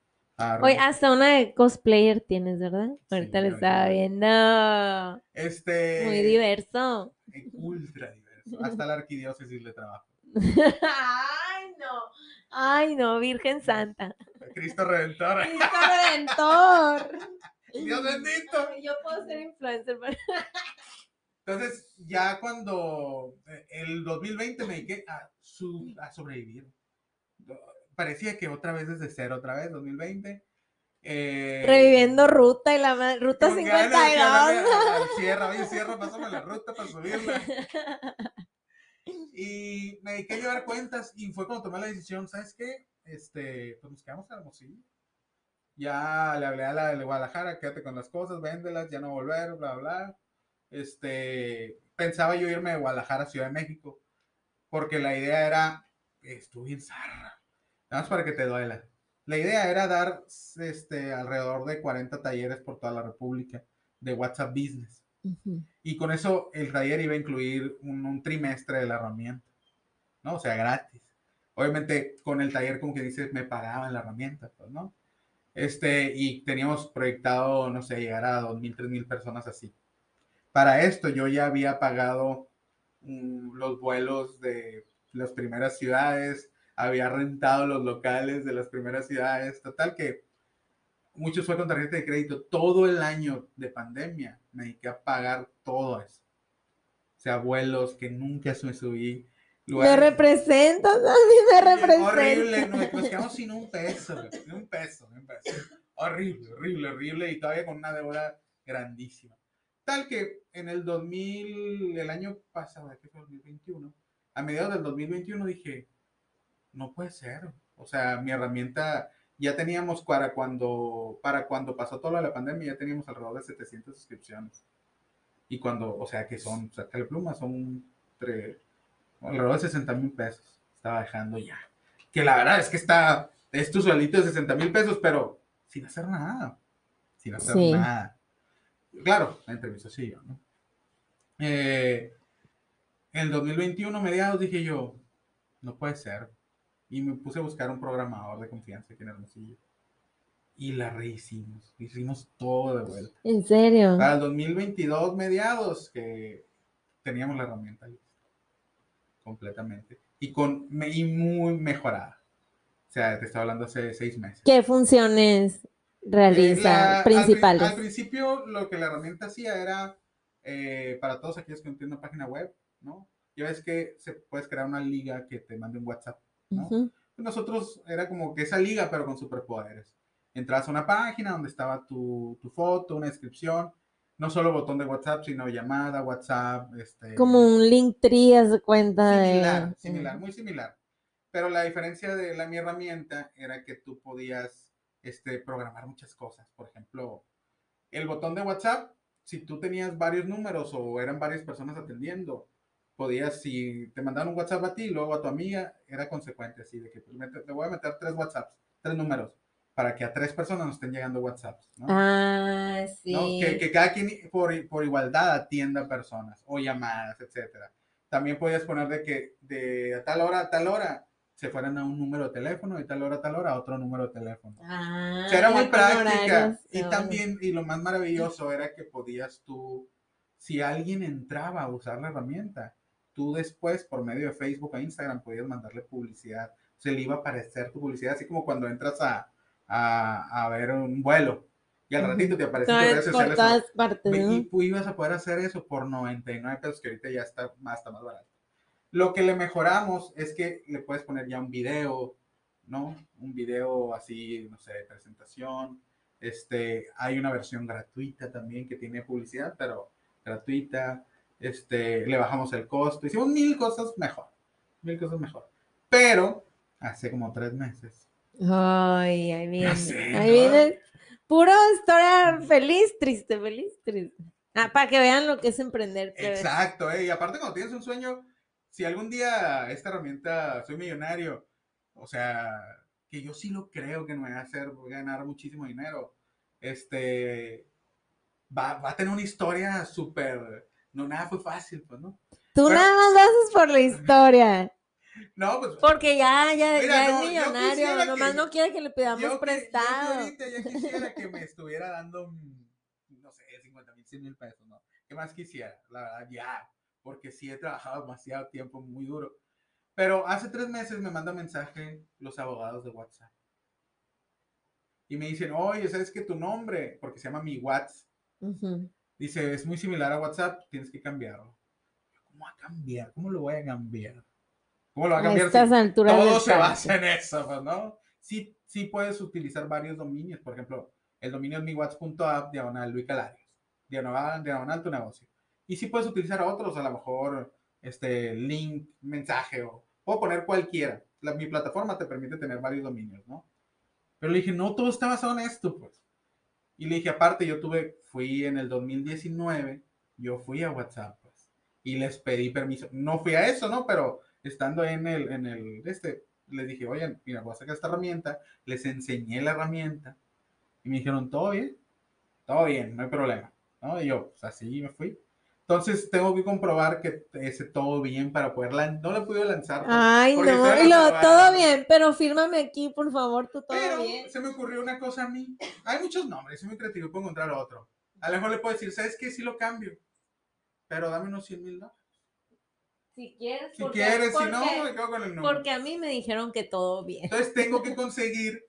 Oye, hasta una de cosplayer tienes, ¿verdad? Ahorita lo ahorita estaba lo- viendo. este, Muy diverso. Ultra diverso. Hasta la arquidiócesis le trabajo. Ay, no. Ay, no, Virgen Santa. Cristo Redentor. Cristo Redentor. Dios bendito. Yo puedo ser influencer. pero- Entonces, ya cuando eh, el 2020 me dediqué a, su- a sobrevivir. Parecía que otra vez desde cero, otra vez, 2020. Eh, Reviviendo ruta y la ruta con ganas de hablarle 52. al- al Sierra, oye, Sierra, pásame la ruta para subirla. Y me dediqué a llevar cuentas y fue cuando tomé la decisión, ¿sabes qué? Este, pues nos quedamos en Hermosillo. Ya le hablé a la de Guadalajara, quédate con las cosas, véndelas, ya no volver, bla, bla. Este, pensaba yo irme de Guadalajara a Ciudad de México, porque la idea era, estuve en zarra, nada más para que te duela. La idea era dar este, alrededor de 40 talleres por toda la República de WhatsApp Business. Ujú. Y con eso el taller iba a incluir un, un trimestre de la herramienta, ¿no? O sea, gratis. Obviamente con el taller, como que dices, me pagaban la herramienta, pues, ¿no? Este, y teníamos proyectado, no sé, llegar a 2.000, 3.000 personas así. Para esto yo ya había pagado mm, los vuelos de las primeras ciudades, había rentado los locales de las primeras ciudades, total que muchos fue con tarjeta de crédito. Todo el año de pandemia me dediqué a pagar todo eso. O sea, vuelos que nunca me subí. Me lugares- representas, a mí me Horrible, representas. nos, nos quedamos sin un peso, sin un peso, sin un peso. Horrible, horrible, horrible y todavía con una deuda grandísima. Tal que en el 2000, el año pasado, ¿qué fue 2021? A mediados del 2021 dije, no puede ser. O sea, mi herramienta, ya teníamos para cuando, para cuando pasó de la pandemia, ya teníamos alrededor de 700 suscripciones. Y cuando, o sea, que son, sácale pluma, son entre, alrededor de 60 mil pesos. Estaba dejando ya. Que la verdad es que está, es tu suelito de 60 mil pesos, pero sin hacer nada. Sin hacer Sí. nada. Claro, la entrevista sí yo, ¿no? Eh, en el 2021, mediados, dije yo, no puede ser. Y me puse a buscar un programador de confianza aquí en Hermosillo. Y la rehicimos. Hicimos todo de vuelta. En serio. Para el 2022, mediados, que teníamos la herramienta lista. Completamente. Y, con, y muy mejorada. O sea, te estaba hablando hace seis meses. ¿Qué funciones Eh, realiza la- al pri- principales? Al, principio lo que la herramienta hacía era eh, para todos aquellos que no tienen una página web, ¿no? Ya ves que se puedes crear una liga que te mande un WhatsApp, ¿no? Ujú. Nosotros era como que esa liga, pero con superpoderes. Entras a una página donde estaba tu, tu foto, una descripción, no solo botón de WhatsApp, sino llamada, WhatsApp, este, Como un link haz de cuenta similar, de. similar, muy similar. Pero la diferencia de la mi herramienta era que tú podías este, programar muchas cosas. Por ejemplo, el botón de WhatsApp, si tú tenías varios números o eran varias personas atendiendo, podías, si te mandaban un WhatsApp a ti y luego a tu amiga, era consecuente, así de que pues, te voy a meter tres WhatsApps, tres números, para que a tres personas nos estén llegando WhatsApps, ¿no? Ah, sí. ¿no? Que, que cada quien por, por igualdad atienda personas o llamadas, etcétera. También podías poner de que de a tal hora a tal hora se fueran a un número de teléfono, de tal hora a tal hora a otro número de teléfono. Ah, O sea, era muy práctica. Y también, y lo más maravilloso era que podías tú, si alguien entraba a usar la herramienta, tú después, por medio de Facebook o Instagram, podías mandarle publicidad. Se le iba a aparecer tu publicidad, así como cuando entras a, a, a ver un vuelo. Y al ratito te aparece en tus redes sociales. todas partes, ¿no? Y tú ibas a poder hacer eso por 99 pesos, que ahorita ya está más, está más barato. Lo que le mejoramos es que le puedes poner ya un video, ¿no? Un video así, no sé, de presentación. Este, hay una versión gratuita también que tiene publicidad, pero gratuita. Este, le bajamos el costo. Hicimos mil cosas mejor. Mil cosas mejor. Pero hace como tres meses. Ay, ahí viene. ahí viene. Puro historia feliz, triste, feliz, triste. Ah, para que vean lo que es emprender. Exacto, ¿eh? Y aparte cuando tienes un sueño, si algún día esta herramienta soy millonario, o sea, que yo sí lo creo que me va a hacer ganar muchísimo dinero, este, va, va a tener una historia súper, no, nada fue fácil, pues, ¿no? Tú Pero- nada más lo haces por la historia. No, pues, Porque ya, ya, Mira, ya no, es millonario. Nomás que- no quiere que le pidamos que- yo prestado. ahorita ya quisiera que me estuviera dando, mm, no sé, 50 mil, 100 mil pesos, ¿no? ¿Qué más quisiera? La verdad, ya, porque sí he trabajado demasiado tiempo, muy duro. Pero hace tres meses me manda mensaje los abogados de WhatsApp. Y me dicen, oye, ¿sabes que tu nombre? Porque se llama mi WhatsApp. Ujú. Dice, es muy similar a WhatsApp, tienes que cambiarlo. ¿Cómo va a cambiar? ¿Cómo lo voy a cambiar? ¿Cómo lo va a A cambiar? estas si alturas todo se basa en eso, pues, ¿no? Sí, sí puedes utilizar varios dominios. Por ejemplo, el dominio es miwhats.app, diagonal Luis Calarios, diagonal, diagonal tu negocio. Y sí puedes utilizar otros, a lo mejor, este, link, mensaje, o puedo poner cualquiera. La- mi plataforma te permite tener varios dominios, ¿no? Pero le dije, no, todo está basado en esto, pues. Y le dije, aparte, yo tuve, fui en el 2019, yo fui a WhatsApp, pues, y les pedí permiso. No fui a eso, ¿no? Pero estando en el, en el, este, les dije, oye, mira, voy a sacar esta herramienta, les enseñé la herramienta, y me dijeron, todo bien, todo bien, no hay problema, ¿no? Y yo, pues así me fui. Entonces tengo que comprobar que ese todo bien para poder lan- no lo he podido lanzar. Ay, no. Y la lo, todo bien, pero fírmame aquí, por favor, tú todo Pero bien. se me ocurrió una cosa a mí. Hay muchos nombres, soy muy creativo, puedo encontrar otro. A lo mejor le puedo decir, ¿sabes qué? Sí lo cambio. Pero dame unos 100 mil dólares. Si quieres, Si porque- quieres, si no, me quedo con el nombre. Porque a mí me dijeron que todo bien. Entonces tengo que conseguir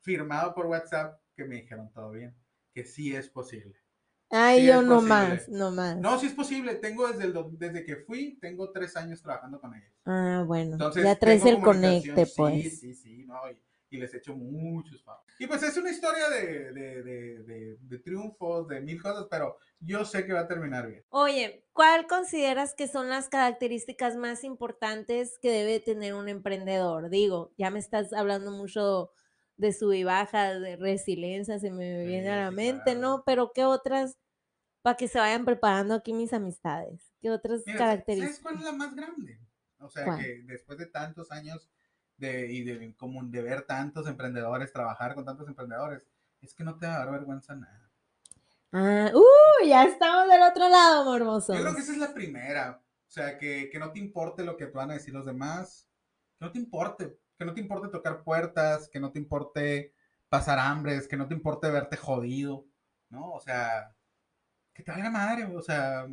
firmado por WhatsApp que me dijeron todo bien. Que sí es posible. Ay, Sí yo no posible. más, no más. No, sí es posible. Tengo desde, el, desde que fui, tengo tres años trabajando con ellos. Ah, bueno. Entonces, ya traes el conecte, sí, pues. Sí, sí, no, y, y les echo muchos favores. Y pues es una historia de, de, de, de, de triunfos, de mil cosas, pero yo sé que va a terminar bien. Oye, ¿cuál consideras que son las características más importantes que debe tener un emprendedor? Digo, ya me estás hablando mucho de sub y baja, de resiliencia, se me viene a la mente, claro. ¿no? Pero ¿qué otras, para que se vayan preparando aquí mis amistades? ¿Qué otras Mira, ¿sabes características? cuál es la más grande? O sea, ¿Cuál? que después de tantos años de, y de, como de ver tantos emprendedores, trabajar con tantos emprendedores, es que no te va a dar vergüenza nada. Ah, ¡uh! Ya estamos del otro lado, morbosos. Yo creo que esa es la primera. O sea, que, que no te importe lo que te van a decir los demás. Que no te importe. Que no te importe tocar puertas. Que no te importe pasar hambres. Que no te importe verte jodido. ¿No? O sea, que te valga madre. O sea,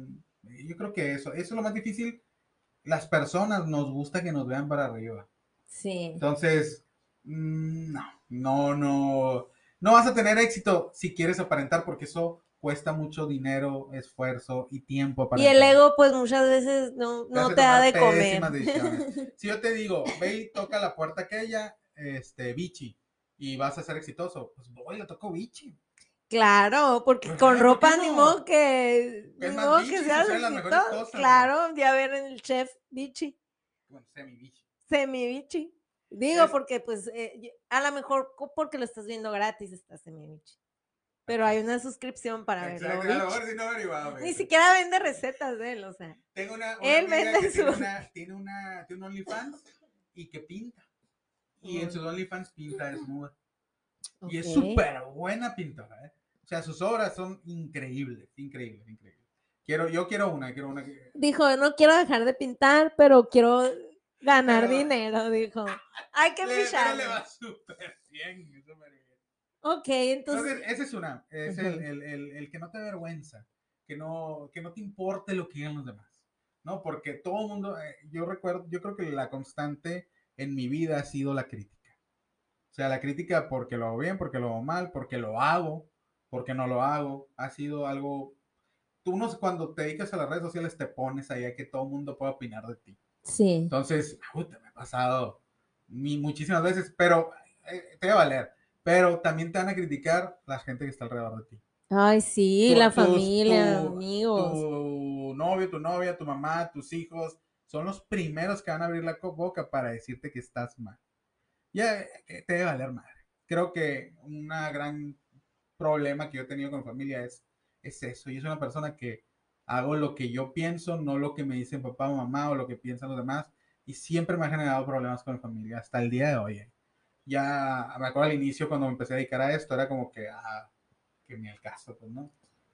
yo creo que eso. Eso es lo más difícil. Las personas nos gusta que nos vean para arriba. Sí. Entonces, mm, no, no, no. No vas a tener éxito si quieres aparentar, porque eso cuesta mucho dinero, esfuerzo y tiempo. Y aparentar. el ego, pues muchas veces no, no te da de comer. decisiones. Si yo te digo, ve y toca la puerta aquella, este, bichi, y vas a ser exitoso, pues voy, le toco bichi. Claro, porque Pues con claro, ¿por qué ropa ni no? modo que, ni modo bichi que seas mejores exitoso. cosas, ¿no? Claro, ya ver el chef bichi, Bueno, semi bichi. semi bichi. Digo, Es- porque pues eh, y- a lo mejor porque lo estás viendo gratis está semi bichi. Pero hay una suscripción para verlo. Si no. Ni siquiera vende recetas de él, o sea. Tengo una, una Él vende que tiene su- una, tiene una, tiene un OnlyFans y que pinta. Y en sus OnlyFans pinta desnuda. Y es súper buena pintora, ¿eh? O sea, sus obras son increíbles, increíbles, increíbles. Quiero, yo quiero una, quiero una que... Dijo, no quiero dejar de pintar, pero quiero ganar Pero- dinero, dijo. Hay que ficharle. le va súper bien, súper bien. Ok, entonces, Entonces, esa es una, es el, el- el- el que no te avergüenza, que no, que no te importe lo que digan los demás, ¿no? Porque todo el mundo, eh, yo recuerdo, yo creo que la constante en mi vida ha sido la crítica. O sea, la crítica porque lo hago bien, porque lo hago mal, porque lo hago, porque no lo hago, ha sido algo... Tú no, cuando te dedicas a las redes sociales te pones ahí a que todo el mundo pueda opinar de ti. sí. Entonces, puta, me ha pasado muchísimas veces, pero eh, te va a valer. Pero también te van a criticar la gente que está alrededor de ti. Ay, sí, Tu- la tus- familia, tu- amigos. Tu novio, tu novia, tu mamá, tus hijos, son los primeros que van a abrir la boca para decirte que estás mal. Ya te debe valer madre. Creo que una gran problema que yo he tenido con mi familia es, es eso. Y es una persona que hago lo que yo pienso, no lo que me dicen papá o mamá o lo que piensan los demás. Y siempre me ha generado problemas con mi familia hasta el día de hoy. ¿eh? Ya me acuerdo al inicio cuando me empecé a dedicar a esto, era como que, ah, que ni el caso, pues, ¿no?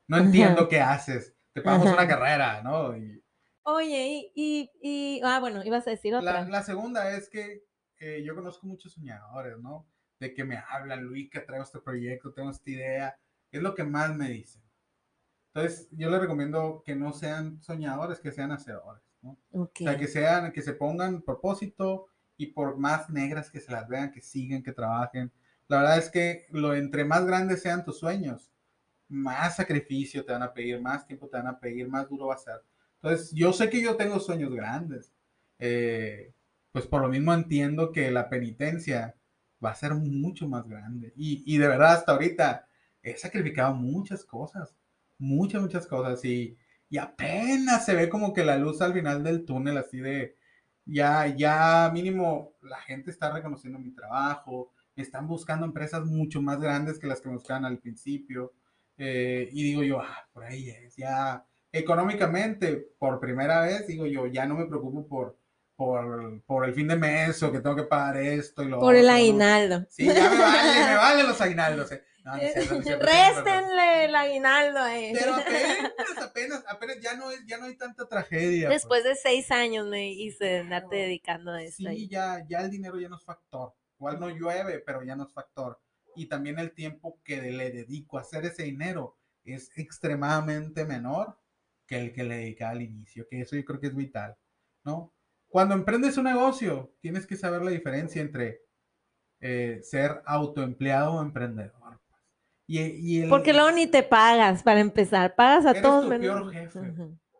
No entiendo qué haces, te pagamos una carrera, ¿no? Y, Oye, y, y, ah, bueno, ibas a decir otra. La, la segunda es que eh, yo conozco muchos soñadores, ¿no? De que me hablan, Luis, que traigo este proyecto, tengo esta idea, es lo que más me dicen. Entonces, yo les recomiendo que no sean soñadores, que sean hacedores, ¿no? O sea, que sean, que se pongan propósito y por más negras que se las vean, que sigan, que trabajen. La verdad es que lo entre más grandes sean tus sueños, más sacrificio te van a pedir, más tiempo te van a pedir, más duro va a ser. Entonces, yo sé que yo tengo sueños grandes. Eh, pues por lo mismo entiendo que la penitencia va a ser mucho más grande. Y, y, de verdad, hasta ahorita he sacrificado muchas cosas, muchas, muchas cosas. Y, y apenas se ve como que la luz al final del túnel, así de, ya, ya mínimo la gente está reconociendo mi trabajo, me están buscando empresas mucho más grandes que las que me buscaban al principio. Eh, y digo yo, ah, por ahí es, ya económicamente, por primera vez, digo yo, ya no me preocupo por, por, por el fin de mes o que tengo que pagar esto y lo Por el aguinaldo. Sí, ya me vale, me valen los aguinaldos. Eh. No, Réstenle el aguinaldo a él. Pero apenas, apenas, apenas ya no, es, ya no hay tanta tragedia. Pues. Después pues. de seis años me hice de andarte dedicando a esto. Sí, ya, ya el dinero ya no es factor. Igual no llueve, pero ya no es factor. Y también el tiempo que le dedico a hacer ese dinero es extremadamente menor que el que le dedicaba al inicio, que eso yo creo que es vital, ¿no? Cuando emprendes un negocio, tienes que saber la diferencia entre eh, ser autoempleado o emprendedor. Pues. Y, Porque luego ni te pagas para empezar, pagas a eres todos. Tu peor jefe.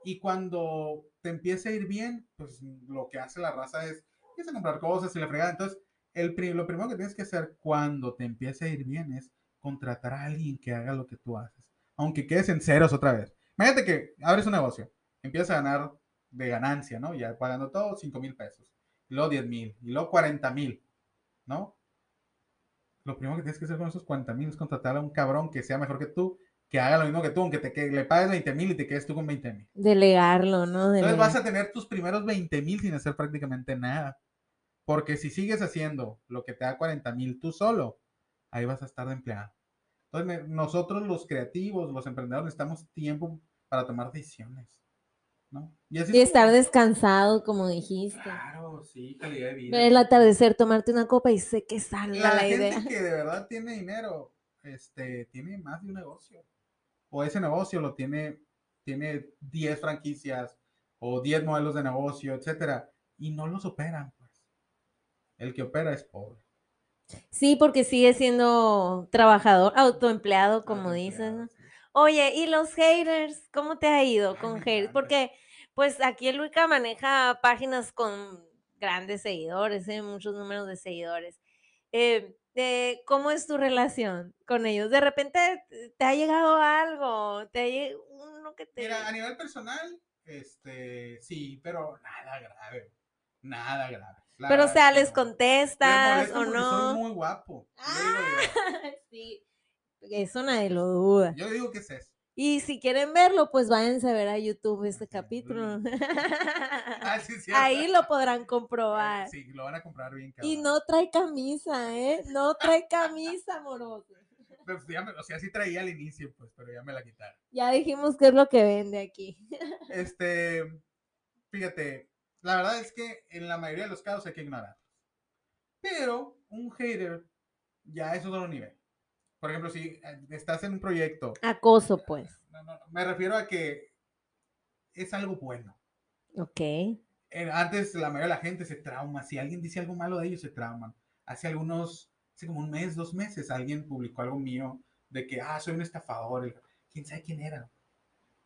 Y cuando te empieza a ir bien, pues lo que hace la raza es, empieza a comprar cosas y la fregada. Entonces, el, lo primero que tienes que hacer cuando te empiece a ir bien es contratar a alguien que haga lo que tú haces. Aunque quedes en ceros otra vez. Imagínate que abres un negocio, empiezas a ganar de ganancia, ¿no? Ya pagando todo 5 mil pesos, y luego 10 mil, y luego 40 mil, ¿no? Lo primero que tienes que hacer con esos 40 mil es contratar a un cabrón que sea mejor que tú, que haga lo mismo que tú, aunque te que le pagues 20 mil y te quedes tú con 20 mil. Delegarlo, ¿no? Entonces vas a tener tus primeros 20 mil sin hacer prácticamente nada. Porque si sigues haciendo lo que te da 40 mil tú solo, ahí vas a estar de empleado. Entonces, nosotros los creativos, los emprendedores, necesitamos tiempo para tomar decisiones. ¿No? Y, estar descansado, como dijiste. Claro, sí, calidad de vida. Ver el atardecer, tomarte una copa y sé que salga la, la idea. gente que de verdad tiene dinero, este, tiene más de un negocio. O ese negocio lo tiene, tiene 10 franquicias o 10 modelos de negocio, etcétera, y no los operan, pues. El que opera es pobre. Sí, porque sigue siendo trabajador, autoempleado, como dices. Oye, ¿y los haters? ¿Cómo te ha ido con haters? Porque, pues aquí el Luica maneja páginas con grandes seguidores, ¿eh? muchos números de seguidores. Eh, eh, ¿Cómo es tu relación con ellos? ¿De repente te ha llegado algo? ¿Te uno que te... Mira, a nivel personal, este, sí, pero nada grave, nada grave. Pero, o sea, ¿les contestas o no? Soy muy guapo. sí, eso nadie lo duda. Yo digo que es eso. Y si quieren verlo, pues váyanse a ver a YouTube este capítulo. Ah, sí, Ahí lo podrán comprobar. Sí, lo van a comprar bien. Y no trae camisa, ¿eh? No trae camisa, moroso. Pues o sea, sí traía al inicio, pues, pero ya me la quitaron. Ya dijimos qué es lo que vende aquí. Este, fíjate, la verdad es que en la mayoría de los casos hay que ignorarlos. Pero un hater ya es otro nivel. Por ejemplo, si eh, estás en un proyecto. Acoso, pues. No, no, me refiero a que es algo bueno. Ok. Antes la mayoría de la gente se trauma. Si alguien dice algo malo de ellos, se trauman. Hace algunos, hace como un mes, dos meses, alguien publicó algo mío de que, ah, soy un estafador. ¿Quién sabe quién era?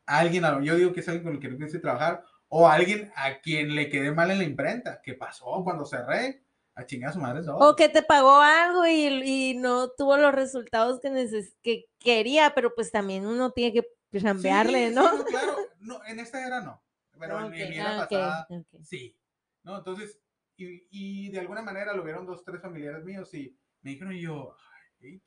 Alguien, yo digo que es alguien con el que no quieres trabajar o alguien a quien le quede mal en la imprenta. ¿Qué pasó cuando cerré? A chingar a su madre. O que te pagó algo y, no tuvo los resultados que, que quería, pero pues también uno tiene que chambearle, ¿no? Sí, claro, no, en esta era no. Pero en mi era ah, pasada, sí. ¿No? Entonces, y, y, de alguna manera lo vieron dos, tres familiares míos y me dijeron y yo, y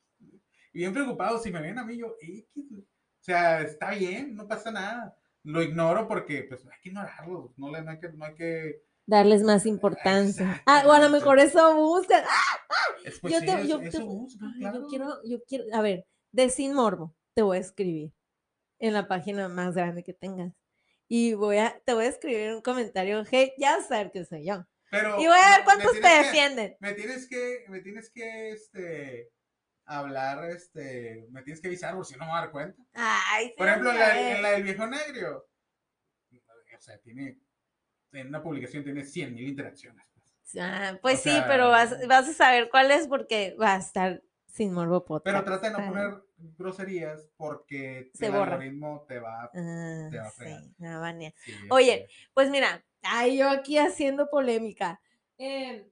bien preocupado, si me ven a mí, yo, o sea, está bien, no pasa nada lo ignoro porque pues hay que ignorarlo, no, le, no, hay, que, no hay que... Darles más importancia. Ah, o a lo mejor eso buscan. Es, pues, Yo sí, te- yo eso te- claro. Yo quiero, yo quiero, a ver, de Sin Morbo, te voy a escribir en la página más grande que tengas. Y voy a, te voy a escribir un comentario, hey, ya saber que soy yo. Pero Y voy a ver cuántos te que- defienden. Me tienes que, me tienes que, este, hablar, este, me tienes que avisar por si no me voy a dar cuenta. Ay, Por sí, ejemplo, en la, en la del viejo negro, o sea, tiene, en una publicación tiene 100 mil interacciones. pues. Ah, pues o sí, sea, pero vas, vas a saber cuál es porque va a estar Sin Morbo Podcast. Pero trata de no Ah, poner groserías porque Se el borra. algoritmo te va a... Ah, te va a sí, fregar. banear. sí, Oye, Pues mira, ay, yo aquí haciendo polémica. Eh,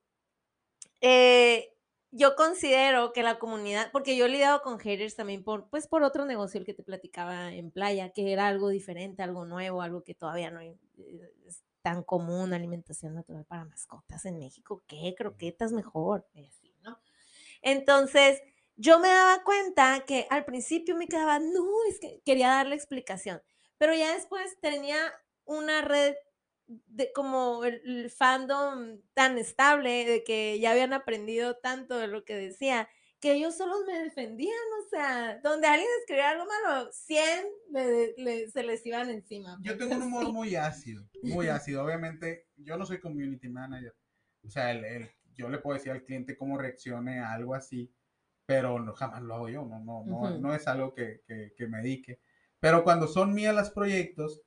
eh, yo considero que la comunidad, porque yo he lidiado con haters también por, pues por otro negocio el que te platicaba en playa, que era algo diferente, algo nuevo, algo que todavía no hay- eh, tan común, alimentación natural para mascotas en México, ¿qué? Croquetas mejor, así, ¿no? Entonces, yo me daba cuenta que al principio me quedaba, no, es que quería darle explicación, pero ya después tenía una red de como el fandom tan estable de que ya habían aprendido tanto de lo que decía que ellos solos me defendían, o sea, donde alguien escribía algo malo, 100 le- le- se les iban encima. Yo pues, tengo un humor muy ácido, muy ácido. Obviamente, yo no soy community manager. O sea, el, el- yo le puedo decir al cliente cómo reaccione a algo así, pero no, jamás lo hago yo. No, no, no, es algo que, que, que me dedique. Pero cuando son mías los proyectos,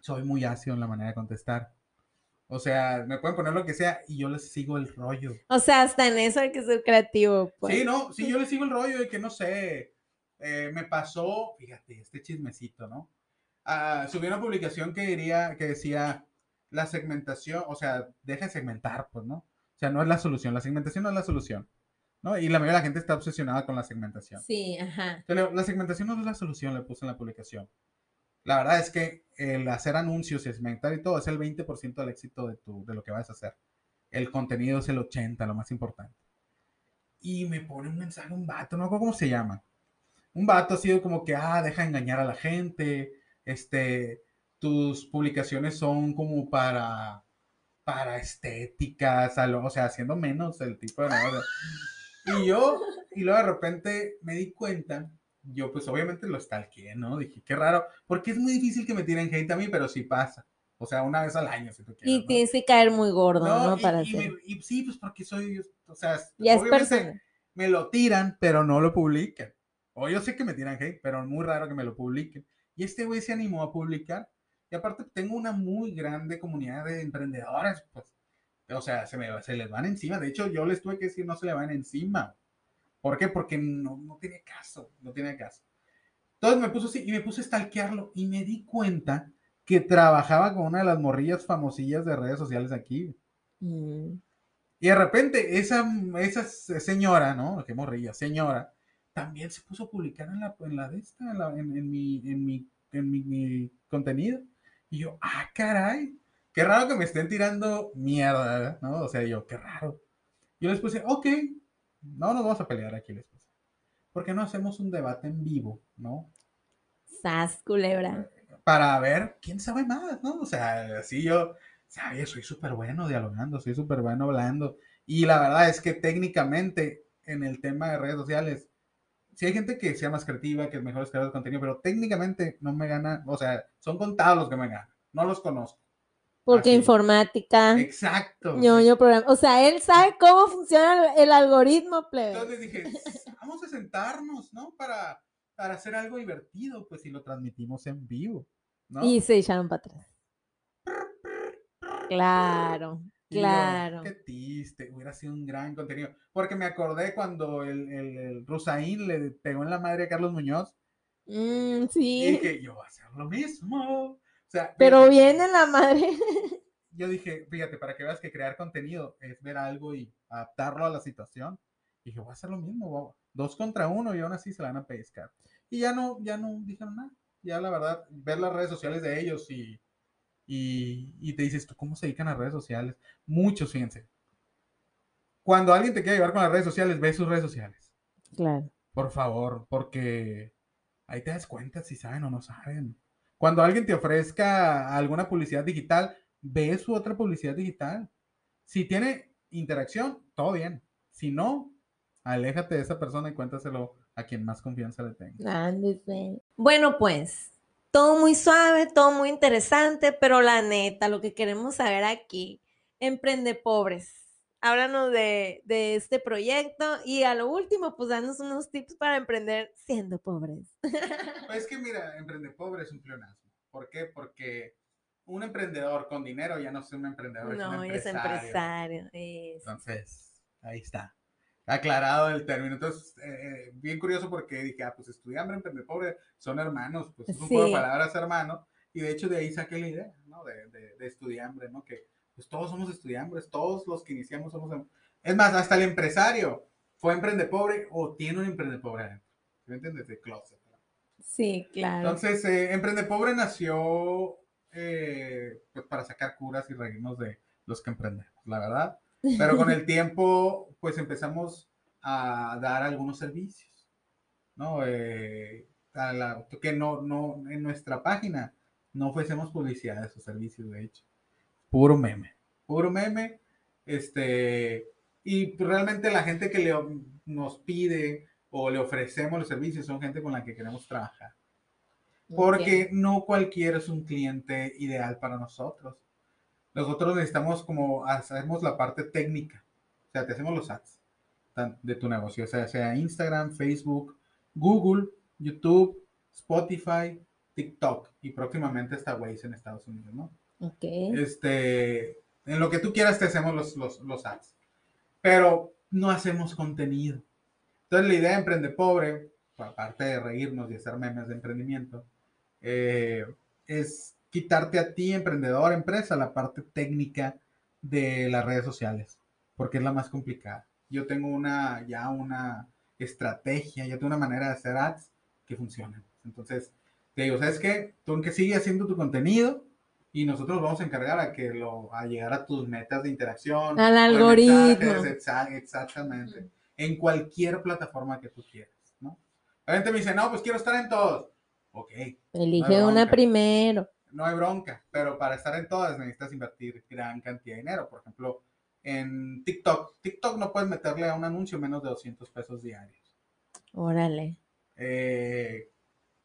soy muy ácido en la manera de contestar. O sea, me pueden poner lo que sea y yo les sigo el rollo. O sea, hasta en eso hay que ser creativo. Pues. Sí, no, sí, yo le sigo el rollo de que no sé, eh, me pasó, fíjate, este chismecito, ¿no? Ah, subí una publicación que diría, que decía la segmentación, o sea, deja de segmentar, pues, ¿no? O sea, no es la solución, la segmentación no es la solución, ¿no? Y la mayoría de la gente está obsesionada con la segmentación. Sí, ajá. La segmentación no es la solución, le puse en la publicación. La verdad es que el hacer anuncios y segmentar y todo es el 20% del éxito de, tu, de lo que vas a hacer. El contenido es el 80%, lo más importante. Y me pone un mensaje un vato, no cómo se llama. Un vato ha sido como que, ah, deja de engañar a la gente, este, tus publicaciones son como para, para estéticas, o sea, haciendo menos el tipo de. Y yo, y luego de repente me di cuenta, yo pues obviamente lo stalkeé, ¿no? Dije, qué raro, porque es muy difícil que me tiren hate a mí, pero sí pasa. O sea, una vez al año, si tú quieres. Y ¿no? tienes que caer muy gordo, ¿no? y, Para y me- y sí, pues porque soy, o sea, Ya obviamente me lo tiran, pero no lo publican. O yo sé que me tiran hate, pero es muy raro que me lo publiquen. Y este güey se animó a publicar. Y aparte tengo una muy grande comunidad de emprendedores, pues. O sea, se, me, se les van encima. De hecho, yo les tuve que decir, no se le van encima. ¿Por qué? Porque no, no tiene caso, no tiene caso. Entonces me puso así y me puse a stalkearlo y me di cuenta que trabajaba con una de las morrillas famosillas de redes sociales aquí. Mm. Y de repente esa, esa señora, ¿no? Qué morrilla, señora, también se puso a publicar en la, en la de esta, en, la- en- en mi, en, mi, en mi, mi contenido. Y yo, ah, caray, qué raro que me estén tirando mierda. ¿no? O sea, yo, qué raro. Yo les puse, ok, no nos vamos a pelear aquí, les puse. ¿Por qué no hacemos un debate en vivo, ¿no? Sas, culebra. para ver quién sabe más, ¿no? O sea, así yo, ¿sabes? Soy súper bueno dialogando, soy súper bueno hablando. Y la verdad es que técnicamente en el tema de redes sociales, sí hay gente que sea más creativa, que es mejor creador de contenido, pero técnicamente no me gana, o sea, son contados los que me ganan, no los conozco. Porque Así. informática, Exacto. ñoño programa. O sea, él sabe cómo funciona el, algoritmo, plebe. Entonces dije, vamos a sentarnos, ¿no? Para, para hacer algo divertido, pues si lo transmitimos en vivo, ¿no? Y se echaron para atrás. Claro, Y yo, claro. qué triste, hubiera sido un gran contenido. Porque me acordé cuando el, el, el Rusaín le pegó en la madre a Carlos Muñoz. Mm, Y sí. dije, yo voy a hacer lo mismo. Sea, Pero fíjate, viene la madre. Yo dije, fíjate, para que veas que crear contenido es ver algo y adaptarlo a la situación. Y dije, voy a hacer lo mismo. voy a- Dos contra uno y aún así se la van a pescar. Y ya no, ya no dijeron nada. Ya la verdad, ver las redes sociales de ellos y, y, y te dices, ¿tú cómo se dedican a redes sociales? Muchos, fíjense. Cuando alguien te quiere llevar con las redes sociales, ve sus redes sociales. Claro. Por favor, porque ahí te das cuenta si saben o no saben. Cuando alguien te ofrezca alguna publicidad digital, ve su otra publicidad digital. Si tiene interacción, todo bien. Si no, aléjate de esa persona y cuéntaselo a quien más confianza le tenga. Bueno, pues, todo muy suave, todo muy interesante, pero la neta, lo que queremos saber aquí, emprende pobres. Háblanos de, de este proyecto y a lo último, pues danos unos tips para emprender siendo pobres. Pues que mira, emprende pobre es un pleonasmo. ¿Por qué? Porque un emprendedor con dinero ya no es un emprendedor, es un No, es empresario. empresario. Entonces, ahí está. Aclarado el término. Entonces, eh, bien curioso porque dije, ah, pues estudiambre, emprende pobre, son hermanos, pues es un juego de Sí. palabras hermano. Y de hecho de ahí saqué la idea, ¿no? De, de, de estudiambre, ¿no? Que pues todos somos estudiambres, todos los que iniciamos somos... em- Es más, hasta el empresario fue emprende pobre o tiene un emprende pobre adentro. ¿Sí ¿Me entiendes? De closet. Sí, claro. Entonces, eh, Emprende Pobre nació eh, pues para sacar curas y reírnos de los que emprendemos, la verdad. Pero con el tiempo, pues empezamos a dar algunos servicios, ¿no? Eh, a la- que no, no, en nuestra página no ofrecemos publicidad de esos servicios, de hecho. Puro meme, puro meme. Este, y realmente la gente que le, nos pide o le ofrecemos los servicios son gente con la que queremos trabajar. Porque no cualquiera es un cliente ideal para nosotros. Nosotros necesitamos como hacemos la parte técnica. O sea, te hacemos los ads de tu negocio. O sea, sea Instagram, Facebook, Google, YouTube, Spotify, TikTok y próximamente hasta Waze en Estados Unidos, ¿no? Ok. Este, en lo que tú quieras te hacemos los, los, los ads. Pero no hacemos contenido. Entonces la idea de Emprende Pobre, aparte de reírnos y hacer memes de emprendimiento, eh, es quitarte a ti, emprendedor, empresa, la parte técnica de las redes sociales, porque es la más complicada. Yo tengo una, ya una estrategia, ya tengo una manera de hacer ads que funcionan. Entonces, te digo, ¿sabes qué? Tú que sigue haciendo tu contenido y nosotros vamos a encargar a que lo, a llegar a tus metas de interacción. Al algoritmo. mensajes, exactamente. En cualquier plataforma que tú quieras, ¿no? La gente me dice, no, pues quiero estar en todos. Ok, Elige No una primero. no hay bronca, pero para estar en todas necesitas invertir gran cantidad de dinero. Por ejemplo, en TikTok, TikTok no puedes meterle a un anuncio menos de 200 pesos diarios. Órale. Eh,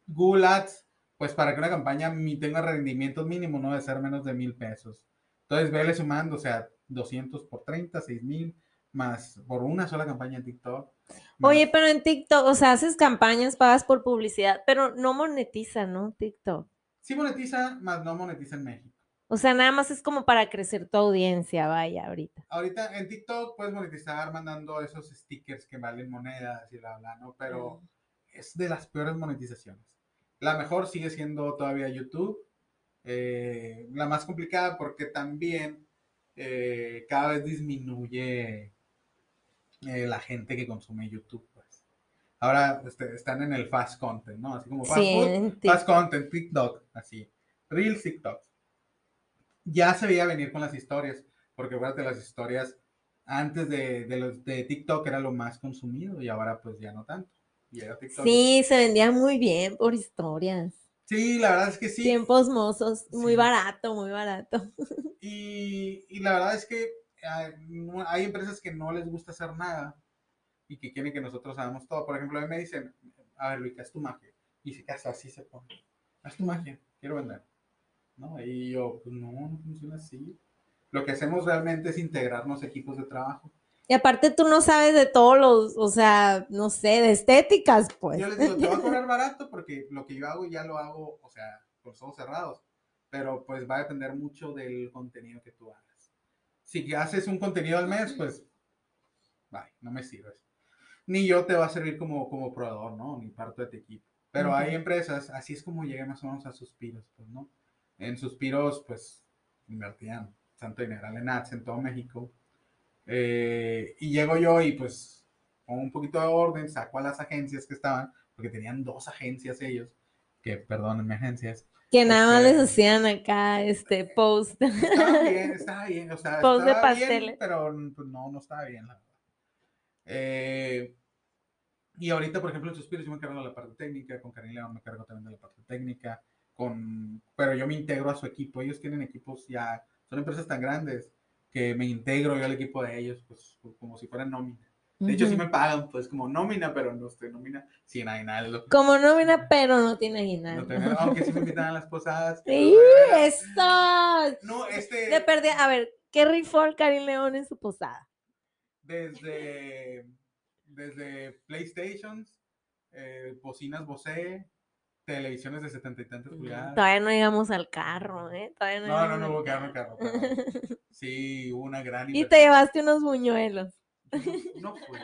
Google Ads, pues para que una campaña tenga rendimientos mínimos no debe ser menos de mil pesos. Entonces, vele sumando, o sea, 200 por 30, 6 mil, más por una sola campaña en TikTok. Oye, pero en TikTok, o sea, haces campañas, pagas por publicidad, pero no monetiza, ¿no? TikTok. Sí monetiza, más no monetiza en México. O sea, nada más es como para crecer tu audiencia, vaya, ahorita. Ahorita en TikTok puedes monetizar mandando esos stickers que valen monedas y bla, bla, ¿no? Pero es de las peores monetizaciones. La mejor sigue siendo todavía YouTube. eh, la más complicada porque también eh, cada vez disminuye eh, la gente que consume YouTube. Pues. Ahora este, están en el fast content, ¿no? Así como fast Sí, food, fast content, TikTok, así. Reels, TikTok. Ya se veía venir con las historias, porque acuérdate, las historias antes de, de, los, de TikTok era lo más consumido y ahora pues ya no tanto. Y era TikTok. Sí, se vendía muy bien por historias. Sí, la verdad es que sí. Tiempos mozos, muy Sí. barato, muy barato. Y, y la verdad es que hay empresas que no les gusta hacer nada y que quieren que nosotros hagamos todo. Por ejemplo, a mí me dicen, a ver, Luis, haz tu magia. Y si casa así se pone. Haz tu magia, quiero vender. ¿No? Y yo, pues no, no funciona así. Lo que hacemos realmente es integrarnos equipos de trabajo. Y aparte tú no sabes de todos los, o sea, no sé, de estéticas, pues. Yo les digo, te voy a cobrar barato porque lo que yo hago ya lo hago, o sea, los ojos cerrados. Pero pues va a depender mucho del contenido que tú hagas. Si haces un contenido al mes, pues, bye, no me sirves. Ni yo te va a servir como, como proveedor, ¿no? Ni parte de tu equipo. Pero hay Ujú. empresas, así es como llegué más o menos a Suspiros, pues, ¿no? En Suspiros, pues, invertían tanto dinero en ads en todo México. Eh, y llego yo y pues con un poquito de orden saco a las agencias que estaban, porque tenían dos agencias ellos, que perdónenme agencias. Que nada más les Este- hacían acá este post. Estaba bien, estaba bien, o sea, Post de estaba bien, pasteles. pero pues, no, no estaba bien, la verdad. Eh, y ahorita, por ejemplo, en Suspiros yo me encargo de la parte técnica, con Karin León me encargo también de la parte técnica, con, pero yo me integro a su equipo. Ellos tienen equipos ya, son empresas tan grandes que me integro yo al equipo de ellos, pues como si fueran nómina. De hecho, sí me pagan, pues, como nómina, pero no estoy nómina sin aguinaldo. Como nómina, pero no tiene aguinaldo. No tengo, aunque sí me invitan a las posadas. ¡Sí! ¡Eso! No, este... De perdí, a ver, ¿qué rifó el Karim León en su posada? Desde, desde PlayStations, eh, bocinas Bose, televisiones de setenta y tantas pulgadas. Todavía no llegamos al carro, ¿eh? Todavía no, no, no, no hubo que darme carro. Pero sí, hubo una gran Y te llevaste unos buñuelos. No, fue.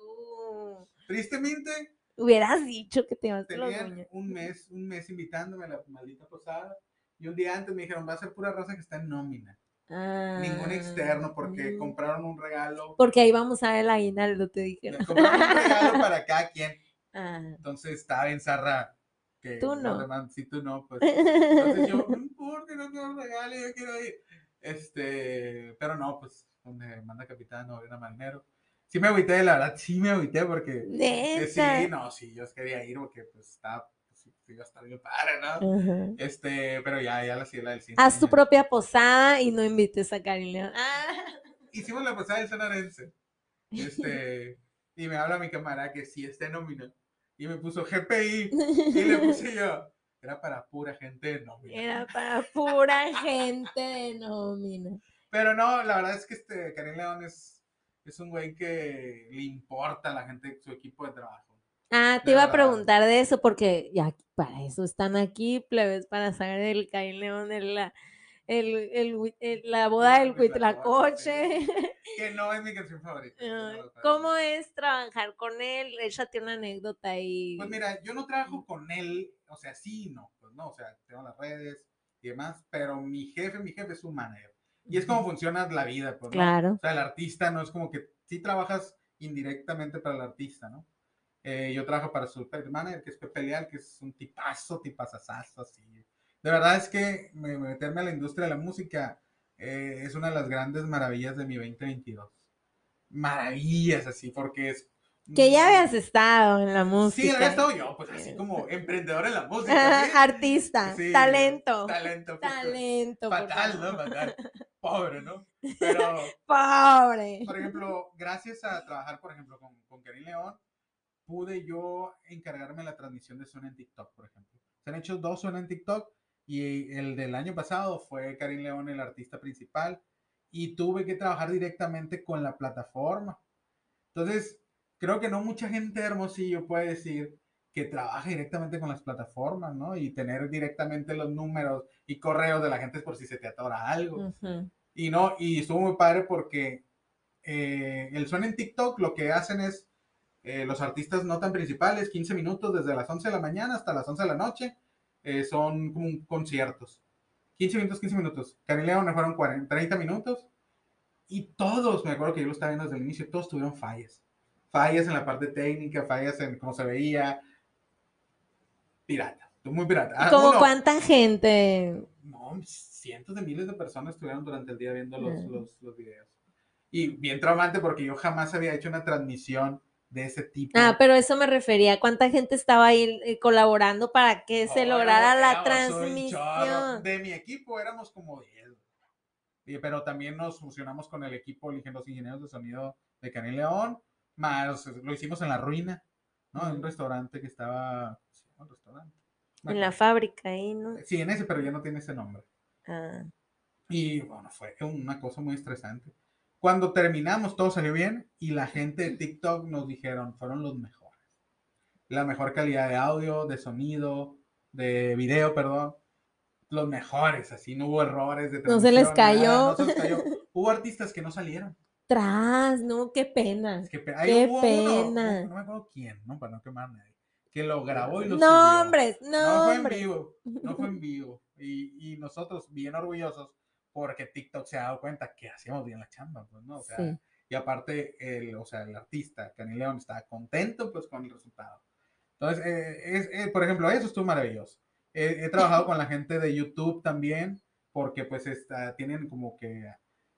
Uh. Tristemente. Hubieras dicho que te llevaste los buñuelos. un mes, un mes invitándome a la maldita posada. Y un día antes me dijeron, va a ser pura raza que está en nómina. Ningún externo, porque ah. compraron un regalo. Porque ahí vamos a ver el aguinaldo, te dijeron. Compraron un regalo para cada quien. Ah. Entonces estaba en zarra que tú no. si tú no, pues. Entonces yo, no importa, no quiero regalo, yo quiero ir. Este, pero no, pues, donde manda capitán, no era marinero. Sí me agüité, la verdad, sí me agüité porque. Eh, sí, no, sí, yo quería ir porque pues estaba pues, iba a estar bien padre, ¿no? Este, pero ya, ya la la del cine. Haz tu propia posada y no invites a Karin León. Ah. Hicimos la posada del Sonarense. Este, y me habla mi cámara que sí está nominado y me puso GPI y le puse yo. Era para pura gente de nómina. Era para pura gente de nómina. Pero no, la verdad es que este Karim León es, es un güey que le importa a la gente su equipo de trabajo. Ah, te iba a preguntar de eso porque ya para eso están aquí, plebes, para saber del Karim León, de la el, el, la boda del Huitlacoche. Que no es mi canción favorita. ¿Cómo es trabajar con él? Échate una anécdota ahí. Pues mira, yo no trabajo con él, o sea, sí, no, pues no, o sea, tengo las redes y demás, pero mi jefe, mi jefe es un manager. Y es como funciona la vida, pues, Claro. O sea, el artista no es como que sí trabajas indirectamente para el artista, ¿no? Eh, yo trabajo para su manager, que es Pepe Leal, que es un tipazo, tipazazazo, así de verdad es que meterme a la industria de la música eh, es una de las grandes maravillas de mi 2022. Maravillas así, porque es... Que ya habías estado en la música. Sí, había estado yo, pues así como emprendedor en la música. Artista, talento. Talento. Talento. Fatal, ¿no? Fatal. Pobre, ¿no? Pero... Pobre. Por ejemplo, gracias a trabajar, por ejemplo, con, con Karim León, pude yo encargarme de la transmisión de Zona en TikTok, por ejemplo. Se han hecho dos Zona en TikTok y el del año pasado fue Karim León el artista principal y tuve que trabajar directamente con la plataforma. Entonces, creo que no mucha gente Hermosillo puede decir que trabaja directamente con las plataformas, ¿no? Y tener directamente los números y correos de la gente por si se te atora algo. Y no, y estuvo muy padre porque eh, el suena en TikTok lo que hacen es eh, los artistas no tan principales, 15 minutos desde las 11 de la mañana hasta las 11 de la noche eh, son como conciertos. 15 minutos, 15 minutos. León me fueron 40, 30 minutos. Y todos, me acuerdo que yo lo estaba viendo desde el inicio, todos tuvieron fallas. Fallas en la parte técnica, fallas en cómo se veía. Pirata, muy pirata. Ah, ¿Como cuánta gente? No, cientos de miles de personas estuvieron durante el día viendo los, los, los videos. Y bien traumante porque yo jamás había hecho una transmisión de ese tipo. Ah, pero eso me refería. ¿Cuánta gente estaba ahí eh, colaborando para que se lograra la transmisión? De mi equipo éramos como 10. Pero también nos fusionamos con el equipo, los ingenieros de sonido de Canel León, más lo hicimos en la ruina, ¿no? En un restaurante que estaba. Un restaurante. en la fábrica ahí, ¿no? Sí, en ese, pero ya no tiene ese nombre. Ah. Y bueno, fue una cosa muy estresante. Cuando terminamos, todo salió bien y la gente de TikTok nos dijeron, fueron los mejores. La mejor calidad de audio, de sonido, de video, perdón. Los mejores, así no hubo errores de No se les cayó. no se les cayó. Hubo artistas que no salieron. Tras, no, qué pena. qué pena. no, me acuerdo quién, ¿no? Para no quemar nadie. Que lo grabó y lo no, subió. Hombres, no, no fue en vivo. No fue en vivo. Y, y nosotros, bien orgullosos, porque TikTok se ha dado cuenta que hacíamos bien la chamba, pues, ¿no? O sea, y aparte, el, o sea, el artista, Cani León, está contento, pues, con el resultado. Entonces, eh, es, eh, por ejemplo, eso estuvo maravilloso. he trabajado con la gente de YouTube también, porque, pues, está, tienen como que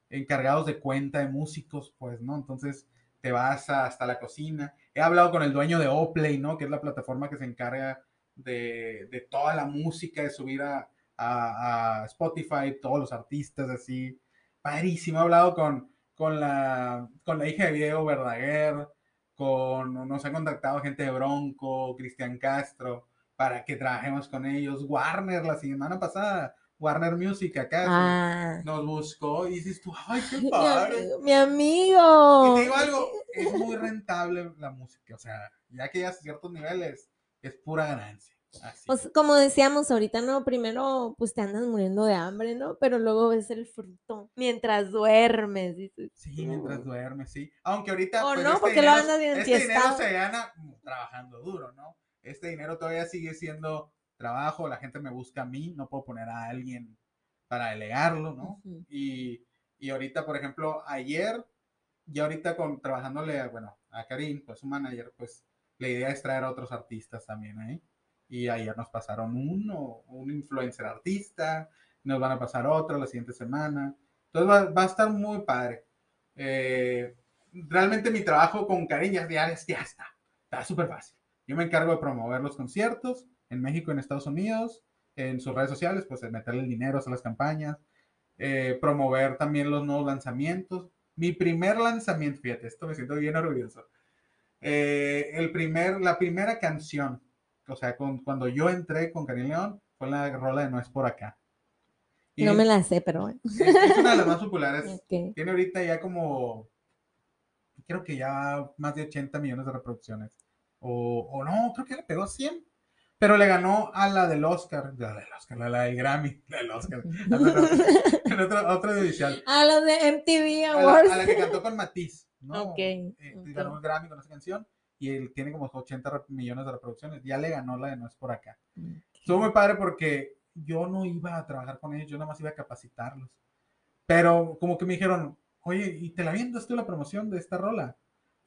encargados de cuenta de músicos, pues, ¿no? Entonces, te vas hasta la cocina. He hablado con el dueño de Oplay, ¿no? Que es la plataforma que se encarga de, de toda la música, de subir a, a, a Spotify, todos los artistas así. Padrísimo, he hablado con, con, la, con la hija de Diego Verdaguer, con, nos ha contactado gente de Bronco, Cristian Castro, para que trabajemos con ellos. Warner la semana pasada, Warner Music acá, Ah, nos buscó y dices tú, ay, qué padre. mi amigo. Y te digo algo, es muy rentable la música, o sea, ya que llegas a ciertos niveles, es pura ganancia. Así. Pues como decíamos ahorita, ¿no? Primero, pues te andas muriendo de hambre, ¿no? Pero luego ves el fruto mientras duermes, dices. Sí, mientras duermes, sí. Aunque ahorita. O pues, no, este porque lo dinero- andas bien Este dinero se gana mm, trabajando duro, ¿no? Este dinero todavía sigue siendo trabajo, la gente me busca a mí, no puedo poner a alguien para delegarlo, ¿no? Y, y ahorita, por ejemplo, ayer, ya ahorita con, trabajándole, a, bueno, a Karim, pues su manager, pues la idea es traer a otros artistas también ahí. Y ayer nos pasaron uno, un influencer artista, nos van a pasar otro la siguiente semana. Entonces va, a estar muy padre. Eh, realmente mi trabajo con Karim ya, ya, está, está súper fácil. Yo me encargo de promover los conciertos en México en Estados Unidos, en sus redes sociales, pues meterle el dinero, hacer las campañas, eh, promover también los nuevos lanzamientos. Mi primer lanzamiento, fíjate, esto me siento bien orgulloso. Eh, el primer, la primera canción, o sea, con, cuando yo entré con Karim León, fue la rola de No es por acá. Y No me la sé, pero bueno. es, es una de las más populares. Ok. Tiene ahorita ya como, creo que ya más de 80 millones de reproducciones. O, o no, creo que le pegó 100. Pero le ganó a la del Oscar, la del Oscar, la, la del Grammy, la del Oscar. a la- en otra, otra división. A los de MTV A la, Awards. a la que cantó con Matiz. ¿no? Ok, Eh, ok. Ganó el Grammy con esa canción y él tiene como 80 re- millones de reproducciones. Ya le ganó la de No es por acá. Estuvo muy padre porque yo no iba a trabajar con ellos, yo nada más iba a capacitarlos. Pero como que me dijeron, oye, ¿y te la vientas tú la promoción de esta rola?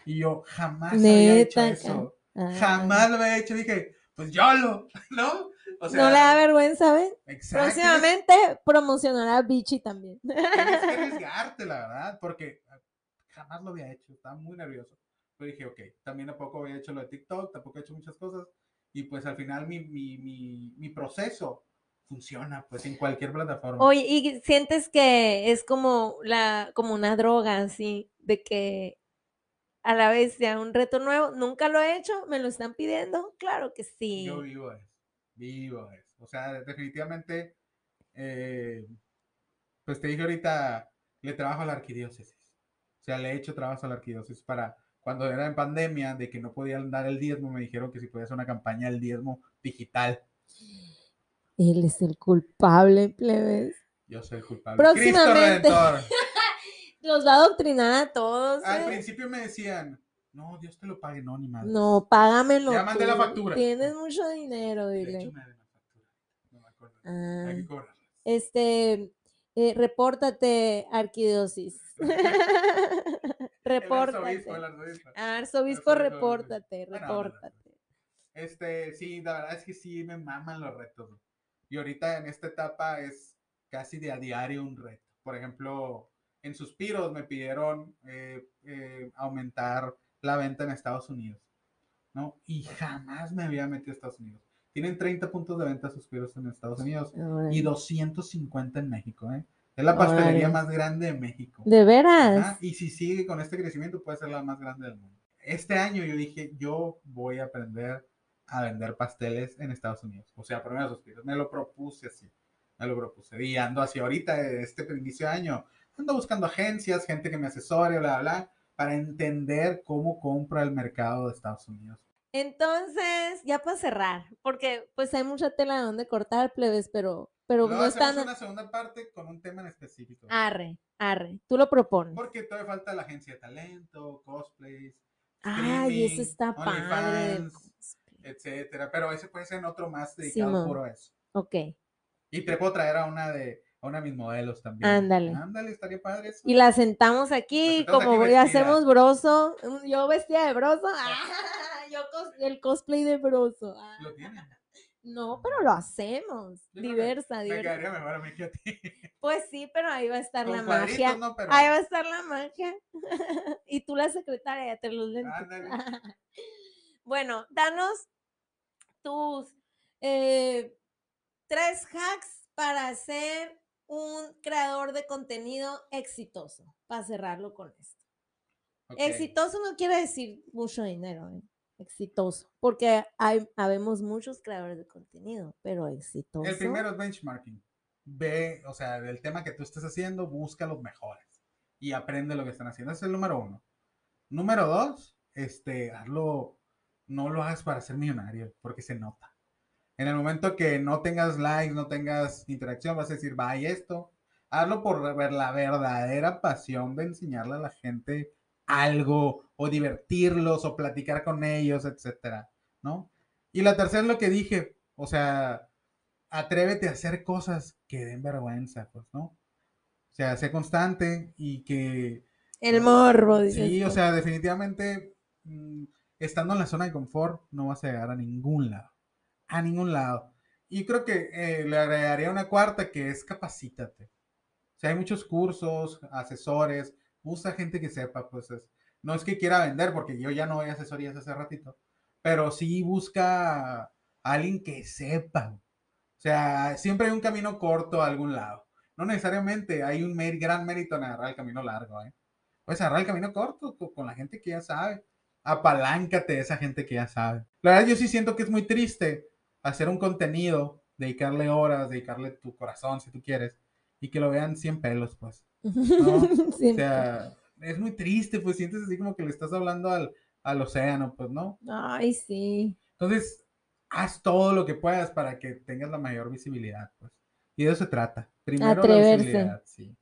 Y yo jamás había hecho eso. Ah. Jamás lo había hecho. Dije, pues yo lo, ¿no? O no le da vergüenza, ¿ven? exacto, Próximamente promocionará a Bichi también. Tienes que arriesgarte, la verdad, porque jamás lo había hecho, estaba muy nervioso. Pero dije, ok, también tampoco había hecho lo de TikTok, tampoco he hecho muchas cosas. Y pues al final mi, mi, mi, mi proceso funciona, pues en cualquier plataforma. Oye, ¿y sientes que es como la, como una droga, así, de que a la vez sea un reto nuevo? Nunca lo he hecho, me lo están pidiendo, claro que sí. Yo vivo eso, vivo eso. O sea, definitivamente, eh, pues te dije ahorita, le trabajo a la arquidiócesis. O sea, le he hecho trabajo a la arquidiócesis para cuando era en pandemia, de que no podían dar el diezmo, me dijeron que si podía hacer una campaña del diezmo digital. Él es el culpable, plebes. Yo soy el culpable. Próximamente. Los va a adoctrinar a todos. Al ¿eh? principio me decían, no, Dios te lo pague, no, ni madre. No, págamelo. Ya mandé la factura. Tienes mucho dinero, De dile. hecho, me la factura. No me acuerdo. Ah, Hay que cobrarla. este, eh, repórtate, El repórtate. arzobispo, el arzobispo. Arzobispo, Arzobispo, repórtate. Este, sí, la verdad es que sí me maman los retos. Y ahorita en esta etapa es casi de a diario un reto. Por ejemplo, en Suspiros me pidieron eh, eh, aumentar la venta en Estados Unidos, ¿no? Y jamás me había metido a Estados Unidos. Tienen 30 puntos de venta Suspiros en Estados Unidos y Órale. 250 en México, ¿eh? Es la pastelería Órale. más grande de México. ¿De veras? Ajá, Y si sigue con este crecimiento, puede ser la más grande del mundo. Este año yo dije, yo voy a aprender a vender pasteles en Estados Unidos. O sea, primero suspiros. Me lo propuse así. Me lo propuse. Y ando así ahorita, este inicio de año, ando buscando agencias, gente que me asesore, bla, bla, bla, para entender cómo compra el mercado de Estados Unidos. Entonces, ya para cerrar, porque pues hay mucha tela de donde cortar, plebes, pero, pero no están... una segunda parte con un tema en específico. Arre, arre, tú lo propones. Porque todavía falta la agencia de talento, cosplays, Ay, eso está padre. etcétera. Pero ese puede ser en otro más dedicado puro a eso. Ok. Y te puedo traer a una de a una de mis modelos también. Ándale. Ándale, estaría padre eso. Y la sentamos aquí, sentamos como aquí hacemos broso. Yo vestida de broso. ah, yo cos- el cosplay de broso. ah. Lo. No, pero lo hacemos. Yo Diversa, Me diversa. quedaría mejor a mí que a ti. Pues sí, pero ahí va a estar la Con magia. no, pero. Ahí va a estar la magia. y tú la secretaria, ya te los lentes. Bueno, danos tus eh, tres hacks para ser un creador de contenido exitoso, para cerrarlo con esto. Exitoso no quiere decir mucho dinero, ¿eh? Exitoso, porque hay, habemos muchos creadores de contenido, pero exitoso. El primero es benchmarking. Ve, o sea, del tema que tú estés haciendo, busca los mejores y aprende lo que están haciendo. Ese es el número uno. Número dos, este, hazlo, no lo hagas para ser millonario, porque se nota. En el momento que no tengas likes, no tengas interacción, vas a decir, vaya esto. Hazlo por ver la verdadera pasión de enseñarle a la gente algo, o divertirlos, o platicar con ellos, etcétera, ¿no? Y la tercera es lo que dije, o sea, atrévete a hacer cosas que den vergüenza, pues, ¿no? O sea, sé constante y que El morbo, dices Sí, o sea, definitivamente, mm, estando en la zona de confort, no vas a llegar a ningún lado. A ningún lado. Y creo que eh, le agregaría una cuarta que es capacítate. O sea, hay muchos cursos, asesores, busca gente que sepa, pues es- no es que quiera vender, porque yo ya no doy asesorías hace ratito, pero sí busca a alguien que sepa. O sea, siempre hay un camino corto a algún lado. No necesariamente hay un gran mérito en agarrar el camino largo, ¿eh? Puedes agarrar el camino corto co- con la gente que ya sabe. Apaláncate de esa gente que ya sabe. La verdad, yo sí siento que es muy triste hacer un contenido, dedicarle horas, dedicarle tu corazón si tú quieres, y que lo vean 100 pelos, pues. O sea, es muy triste, pues sientes así como que le estás hablando al, al océano, pues, ¿no? Ay, sí. Entonces, haz todo lo que puedas para que tengas la mayor visibilidad, pues. Y de eso se trata. Primero Atreverse. la visibilidad, sí.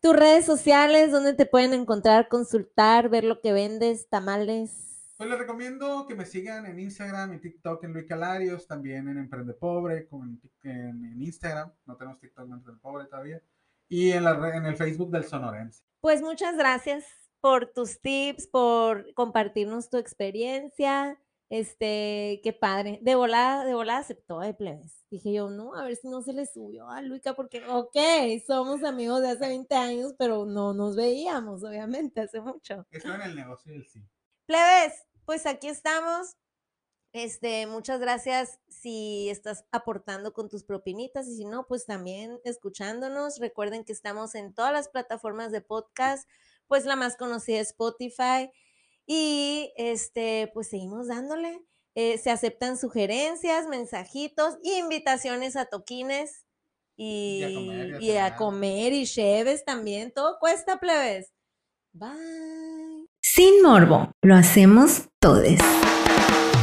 Tus redes sociales, donde te pueden encontrar, consultar, ver lo que vendes, tamales. Pues les recomiendo que me sigan en Instagram y TikTok en Luis Calarios, también en Emprende Pobre, con, en, en Instagram, no tenemos TikTok en Emprende Pobre todavía, y en, la, en el Facebook del Sonorense. Pues muchas gracias por tus tips, por compartirnos tu experiencia. Este, qué padre. De volada, de volada aceptó de plebes. Dije yo, no, a ver si no se le subió a Luica, porque, ok, somos amigos de hace 20 años, pero no nos veíamos, obviamente, hace mucho. Estoy en el negocio del sí. Plebes, pues aquí estamos. Este, muchas gracias si estás aportando con tus propinitas y si no, pues también escuchándonos. Recuerden que estamos en todas las plataformas de podcast, pues la más conocida es Spotify. Y este, pues seguimos dándole. Eh, se aceptan sugerencias, mensajitos, invitaciones a toquines y, Y a comer, y a comer y cheves también. Todo cuesta, plebes. Bye. Sin morbo, lo hacemos todes.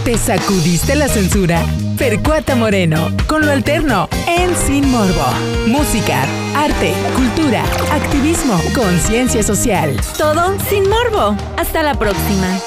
¿Te sacudiste la censura? Percuata Moreno, con lo alterno, en Sin Morbo. Música, arte, cultura, activismo, conciencia social. Todo sin morbo. Hasta la próxima.